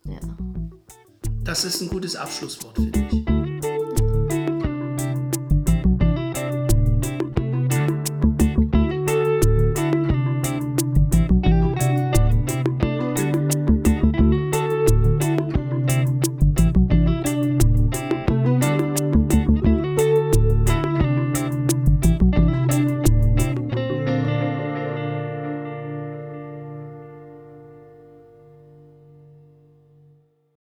Speaker 5: Ja.
Speaker 4: Das ist ein gutes Abschlusswort, finde ich.